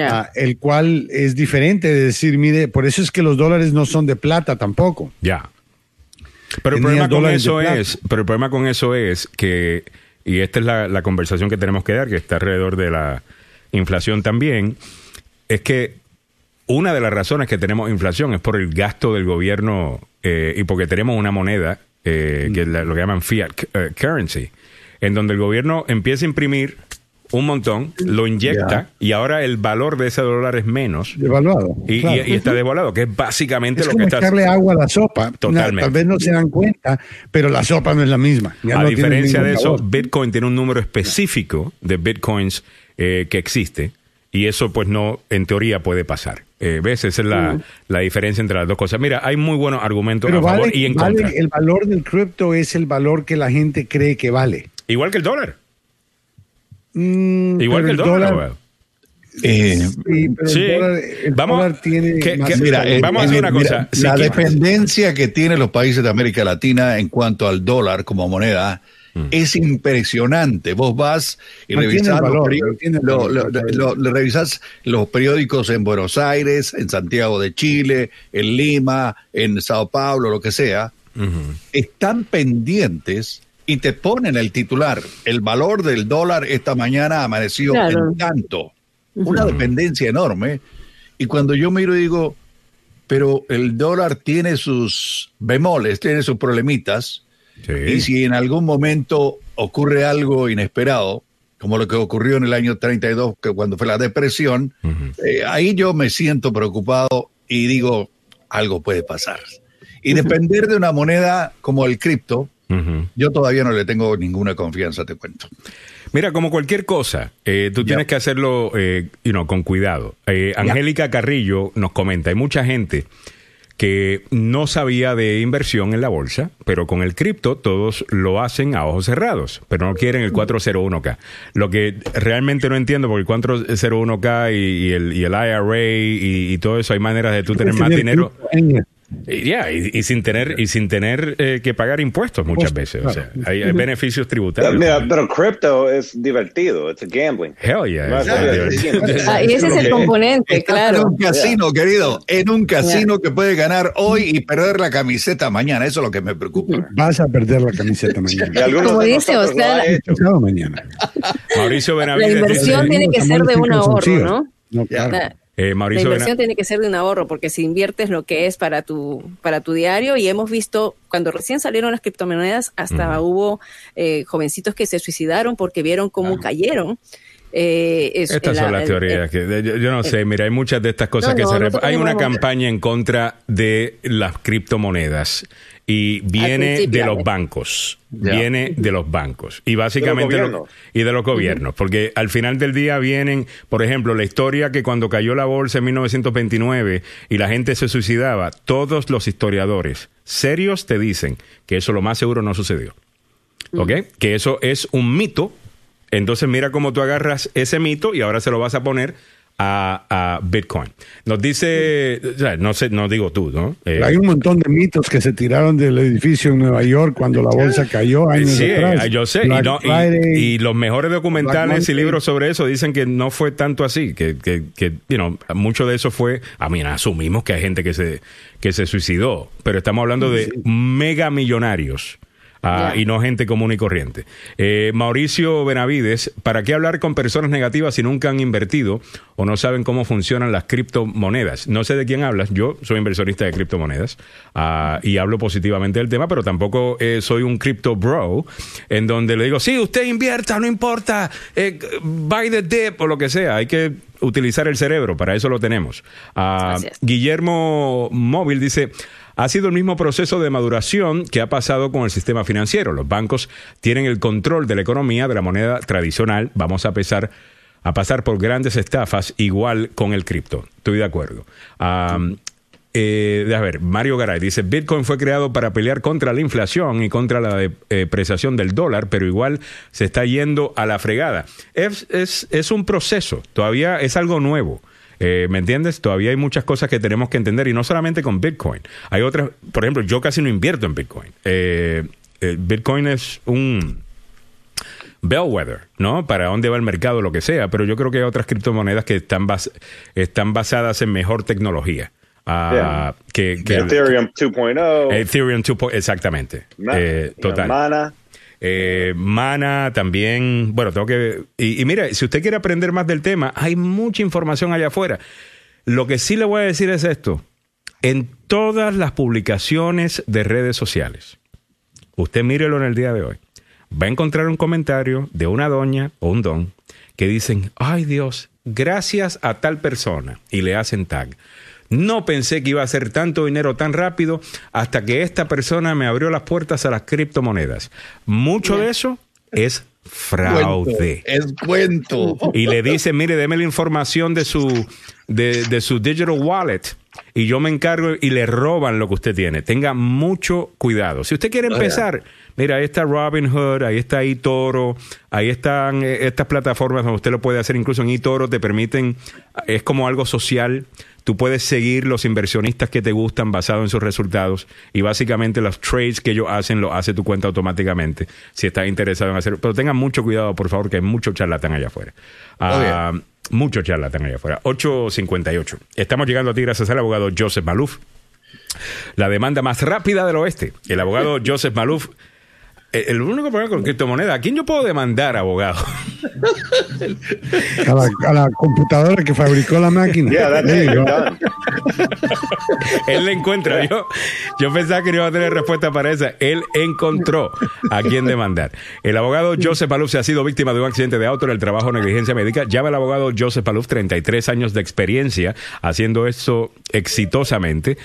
Ah, el cual es diferente de decir, mire, por eso es que los dólares no son de plata tampoco. Ya. Pero el Tenía problema con eso es, pero el problema con eso es que, y esta es la, la conversación que tenemos que dar, que está alrededor de la inflación también, es que una de las razones que tenemos inflación es por el gasto del gobierno eh, y porque tenemos una moneda eh, que es la- lo que llaman fiat eh, currency, en donde el gobierno empieza a imprimir un montón, lo inyecta y ahora el valor de ese dólar es menos Devaluado. y, claro. y- y está devaluado, que es básicamente es lo como que está echarle agua a la sopa. Totalmente. Tal vez no se dan cuenta, pero la sopa no es la misma. Ya a no diferencia de eso. Bitcoin tiene un número específico de Bitcoins eh, que existe y eso pues no, en teoría puede pasar. Eh, ¿Ves? Esa es la, la diferencia entre las dos cosas. Mira, hay muy buenos argumentos Pero a favor y en vale- contra. el valor del cripto es el valor que la gente cree que vale. Igual que el dólar. Mm, Igual que el dólar. Eh, Sí, pero Sí. el dólar, el Vamos- dólar tiene que- más que- Mira, eh, Vamos a hacer eh, una mira, cosa. La dependencia que tienen los países de América Latina en cuanto al dólar como moneda Mm. es impresionante. Vos vas y revisás, valor, los, lo- lo- lo- revisás los periódicos en Buenos Aires, en Santiago de Chile, en Lima, en Sao Paulo, lo que sea. Están pendientes y te ponen el titular. El valor del dólar esta mañana amaneció Claro. en tanto. Una dependencia enorme. Y cuando yo miro y digo, pero el dólar tiene sus bemoles, tiene sus problemitas. Sí. Y si en algún momento ocurre algo inesperado, como lo que ocurrió en el año 32, que cuando fue la depresión, eh, ahí yo me siento preocupado y digo, algo puede pasar. Y depender de una moneda como el cripto, yo todavía no le tengo ninguna confianza, te cuento. Mira, como cualquier cosa, eh, tú tienes que hacerlo eh, you know, con cuidado. Eh, Angélica Carrillo nos comenta, hay mucha gente que no sabía de inversión en la bolsa, pero con el cripto todos lo hacen a ojos cerrados, pero no quieren el 401k. Lo que realmente no entiendo, porque el 401k y, y el, y el IRA y, y todo eso, hay maneras de tú tener más dinero. Y, ya, y, y sin tener y sin tener eh, que pagar impuestos muchas veces. O sea, hay, hay beneficios tributarios. Mira, pero cripto es divertido, es gambling. Hell yeah. Ah, y ese es el componente, Estás En claro. un casino, querido, en un casino que puede ganar hoy y perder la camiseta mañana. Eso es lo que me preocupa. Vas a perder la camiseta mañana. Como dice, o sea. Pasado mañana. Mauricio La Benavides. inversión dice- tiene que ser de un ahorro, ¿no? No, claro. La, eh, la Mauricio inversión Bena- tiene que ser de un ahorro, porque si inviertes lo que es para tu, para tu diario, y hemos visto, cuando recién salieron las criptomonedas, hasta hubo eh, jovencitos que se suicidaron porque vieron cómo cayeron. Eh, es- Estas la- son las el- teorías. que yo, yo no sé, mira, hay muchas de estas cosas No, que no, se... nosotros Hay una campaña en contra de las criptomonedas y viene de los bancos. Ya. Viene de los bancos. Y básicamente... De los lo- gobiernos. y de los gobiernos. Porque al final del día vienen, por ejemplo, la historia que cuando cayó la bolsa en 1929 y la gente se suicidaba, todos los historiadores serios te dicen que eso lo más seguro no sucedió. ¿Ok? Que eso es un mito. Entonces mira cómo tú agarras ese mito y ahora se lo vas a poner a, a Bitcoin. Nos dice, no sé, no digo tú, ¿no? Eh, Hay un montón de mitos que se tiraron del edificio en Nueva York cuando la bolsa cayó años Sí, atrás. eh, yo sé. Y, Black no- y- Friday. y los mejores documentales y libros sobre eso dicen que no fue tanto así, que, que, que you know, mucho de eso fue, a mí asumimos que hay gente que se, que se suicidó, pero estamos hablando de mega millonarios. Ah. Y no gente común y corriente. Eh, Mauricio Benavides, ¿para qué hablar con personas negativas si nunca han invertido o no saben cómo funcionan las criptomonedas? No sé de quién hablas, yo soy inversionista de criptomonedas ah, y hablo positivamente del tema, pero tampoco eh, soy un crypto bro en donde le digo, sí, usted invierta, no importa, eh, buy the dip o lo que sea, hay que utilizar el cerebro, para eso lo tenemos. Ah. Guillermo Móvil dice, ha sido el mismo proceso de maduración que ha pasado con el sistema financiero. Los bancos tienen el control de la economía de la moneda tradicional. Vamos a pesar a pasar por grandes estafas igual con el cripto. Estoy de acuerdo. Am, eh, a ver, Mario Garay dice, Bitcoin fue creado para pelear contra la inflación y contra la depreciación del dólar, pero igual se está yendo a la fregada. Es, es, es un proceso, todavía es algo nuevo. Eh, ¿Me entiendes? Todavía hay muchas cosas que tenemos que entender y no solamente con Bitcoin. Hay otras, por ejemplo, yo casi no invierto en Bitcoin. Eh, eh, Bitcoin es un bellwether, ¿no? Para dónde va el mercado, lo que sea, pero yo creo que hay otras criptomonedas que están, bas- están basadas en mejor tecnología. Ah, que, que Ethereum 2.0. Ethereum 2.0, exactamente. Ma- Eh, total. Mana. Eh, Mana también, bueno, tengo que... Y, y mira, si usted quiere aprender más del tema, hay mucha información allá afuera. Lo que sí le voy a decir es esto. En todas las publicaciones de redes sociales, usted mírelo en el día de hoy, va a encontrar un comentario de una doña o un don que dicen, ay Dios, gracias a tal persona, y le hacen tag. No pensé que iba a hacer tanto dinero tan rápido hasta que esta persona me abrió las puertas a las criptomonedas. Mucho de eso es fraude. Es cuento. Y le dice, mire, deme la información de su, de, de su digital wallet y yo me encargo y le roban lo que usted tiene. Tenga mucho cuidado. Si usted quiere empezar, mira, ahí está Robinhood, ahí está eToro, ahí están eh, estas plataformas donde usted lo puede hacer, incluso en eToro te permiten, es como algo social. Tú puedes seguir los inversionistas que te gustan basado en sus resultados y básicamente los trades que ellos hacen lo hace tu cuenta automáticamente si estás interesado en hacer. Pero tengan mucho cuidado, por favor, que hay mucho charlatán allá afuera. Ah, mucho charlatán allá afuera. 8.58. Estamos llegando a ti gracias al abogado Joseph Maluf. La demanda más rápida del oeste. El abogado Joseph Maluf. Eh, El único problema con criptomonedas, ¿a quién yo puedo demandar, abogado? A la, a la computadora que fabricó la máquina. Yeah. Él le encuentra. Yo, yo pensaba que no iba a tener respuesta para esa. Él encontró a quién demandar. El abogado Joseph Paluf se ha sido víctima de un accidente de auto en el trabajo de negligencia médica. Llama al abogado Joseph Paluf, 33 años de experiencia haciendo esto exitosamente.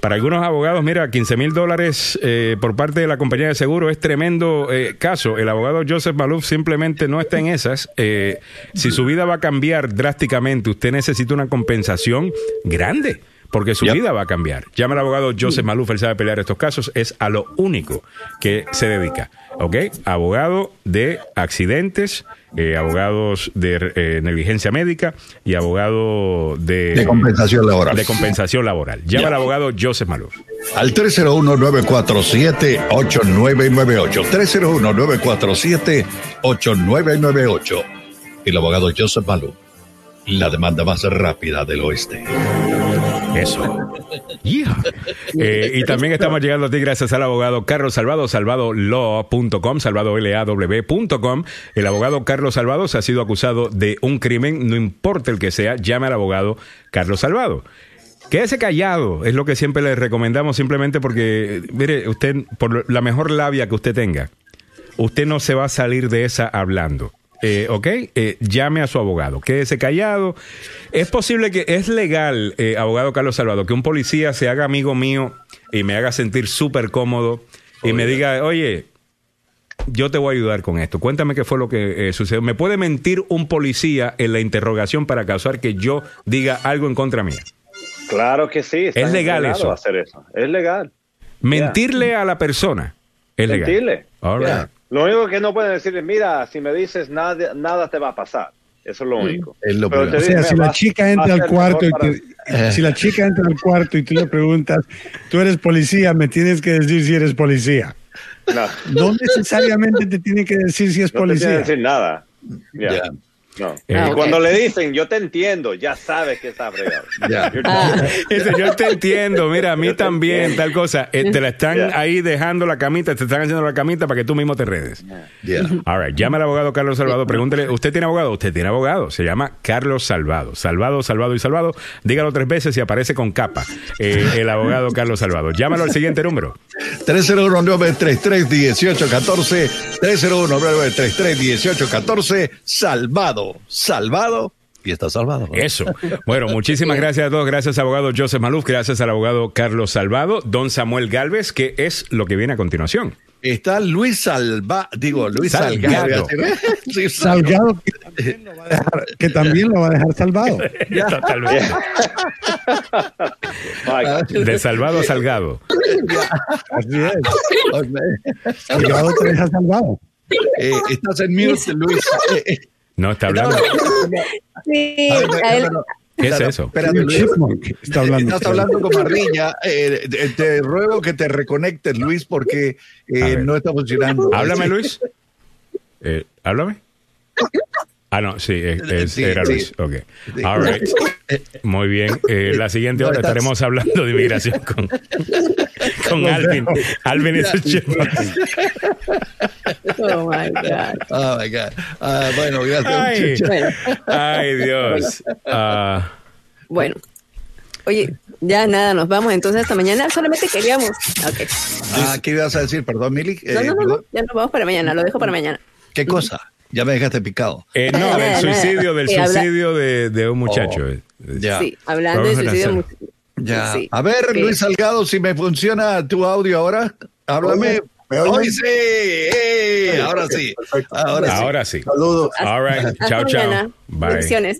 Para algunos abogados, mira, 15 mil dólares eh, por parte de la compañía de seguro es tremendo eh, caso. El abogado Joseph Maluf simplemente no está en esas. Eh, si su vida va a cambiar drásticamente, usted necesita una compensación grande. Porque su Yep. vida va a cambiar. Llama al abogado Joseph Maluf, él sabe pelear estos casos, es a lo único que se dedica. ¿Ok? Abogado de accidentes, eh, abogados de eh, negligencia médica y abogado de, De compensación laboral. de compensación laboral. Llama al abogado Joseph Maluf. Al 301-947-8998. 301-947-8998. El abogado Joseph Malou. La demanda más rápida del oeste. Eso. Yeah. Eh, y también estamos llegando a ti gracias al abogado Carlos Salvado, salvadolaw.com, salvadolaw.com. El abogado Carlos Salvado se ha sido acusado de un crimen, no importa el que sea, llame al abogado Carlos Salvado. Quédese callado, es lo que siempre le recomendamos, simplemente porque, mire, usted, por la mejor labia que usted tenga, usted no se va a salir de esa hablando. Eh, ¿Ok? Eh, llame a su abogado. Quédese callado. Es posible que, es legal, eh, abogado Carlos Salvador, que un policía se haga amigo mío y me haga sentir súper cómodo y me diga, oye, yo te voy a ayudar con esto. Cuéntame qué fue lo que eh, sucedió. ¿Me puede mentir un policía en la interrogación para causar que yo diga algo en contra mía? Claro que sí. Es legal eso. a hacer eso. Es legal. Mentirle a la persona es legal. Mentirle. All right. Yeah. Lo único que no pueden decir es, mira, si me dices nada, nada te va a pasar. Eso es lo único. Es lo Pero te O sea, si "Mira, la vas- chica entra al cuarto y para- si la chica entra al cuarto y tú le preguntas, tú eres policía, me tienes que decir si eres policía. No, No necesariamente te tiene que decir si es no te tienen que policía. decir nada. No. Eh, y ok. cuando le dicen, yo te entiendo, ya sabes que está fregado. Ah. Dice, yo te entiendo, mira, a mí también, entiendo. tal cosa. Eh, te la están Yeah. ahí dejando la camita, te están haciendo la camita para que tú mismo te redes. Ya. All right, llama al abogado Carlos Salvado, pregúntele, ¿usted tiene abogado? Usted tiene abogado, se llama Carlos Salvado. Salvado, Salvado y Salvado. Dígalo tres veces y aparece con capa. Eh, el abogado Carlos Salvado. Llámalo al siguiente número. 301-933-1814. 301-933-1814. Salvado. Salvado. Y está salvado. Eso. Bueno, muchísimas gracias a todos. Gracias, abogado Joseph Maluf. Gracias al abogado Carlos Salvado. Don Samuel Galvez, que es lo que viene a continuación. Está Luis Salva, digo, Luis Salgado. Salgado. Sí, Salgado que también lo va a dejar, que también lo va a dejar salvado. Totalmente. De salvado a salgado. Así es. Salgado te deja salvado. Eh, estás en mute, Luis. No, está hablando. sí, a él- ¿Qué es eso? Espérate, Luis. está hablando. Estás hablando con Marriña. Eh, te- te ruego que te reconectes, Luis, porque eh, no está funcionando. Háblame, Luis. Eh, háblame. Ah, no, sí, es- es- Sí, era sí. Luis. Ok. All right. Muy bien. Eh, la siguiente hora estaremos hablando de inmigración con, con Alvin. Alvin y sus chipmunks. oh my God. Oh, my God. Ah, bueno, gracias. Ay, ay, Dios. Ah, bueno. Oye, ya nada, nos vamos entonces hasta mañana. Solamente queríamos. Ok. Ah, ¿Qué ibas a decir? Perdón, Mili. Eh, No, no, no, ya nos vamos para mañana. Lo dejo para mañana. ¿Qué cosa? Ya me dejaste picado. eh, no, del suicidio, del suicidio de, de un muchacho. Oh, ya. Sí, hablando de Vamos a suicidio. Ya. Sí. A ver, Sí. Luis Salgado, si me funciona tu audio ahora, háblame. ¿me oyen? Hoy sí, ¡eh! ahora sí. Ahora sí. Ahora sí. Saludos. All right. Chao, chao. Bye. Bendiciones.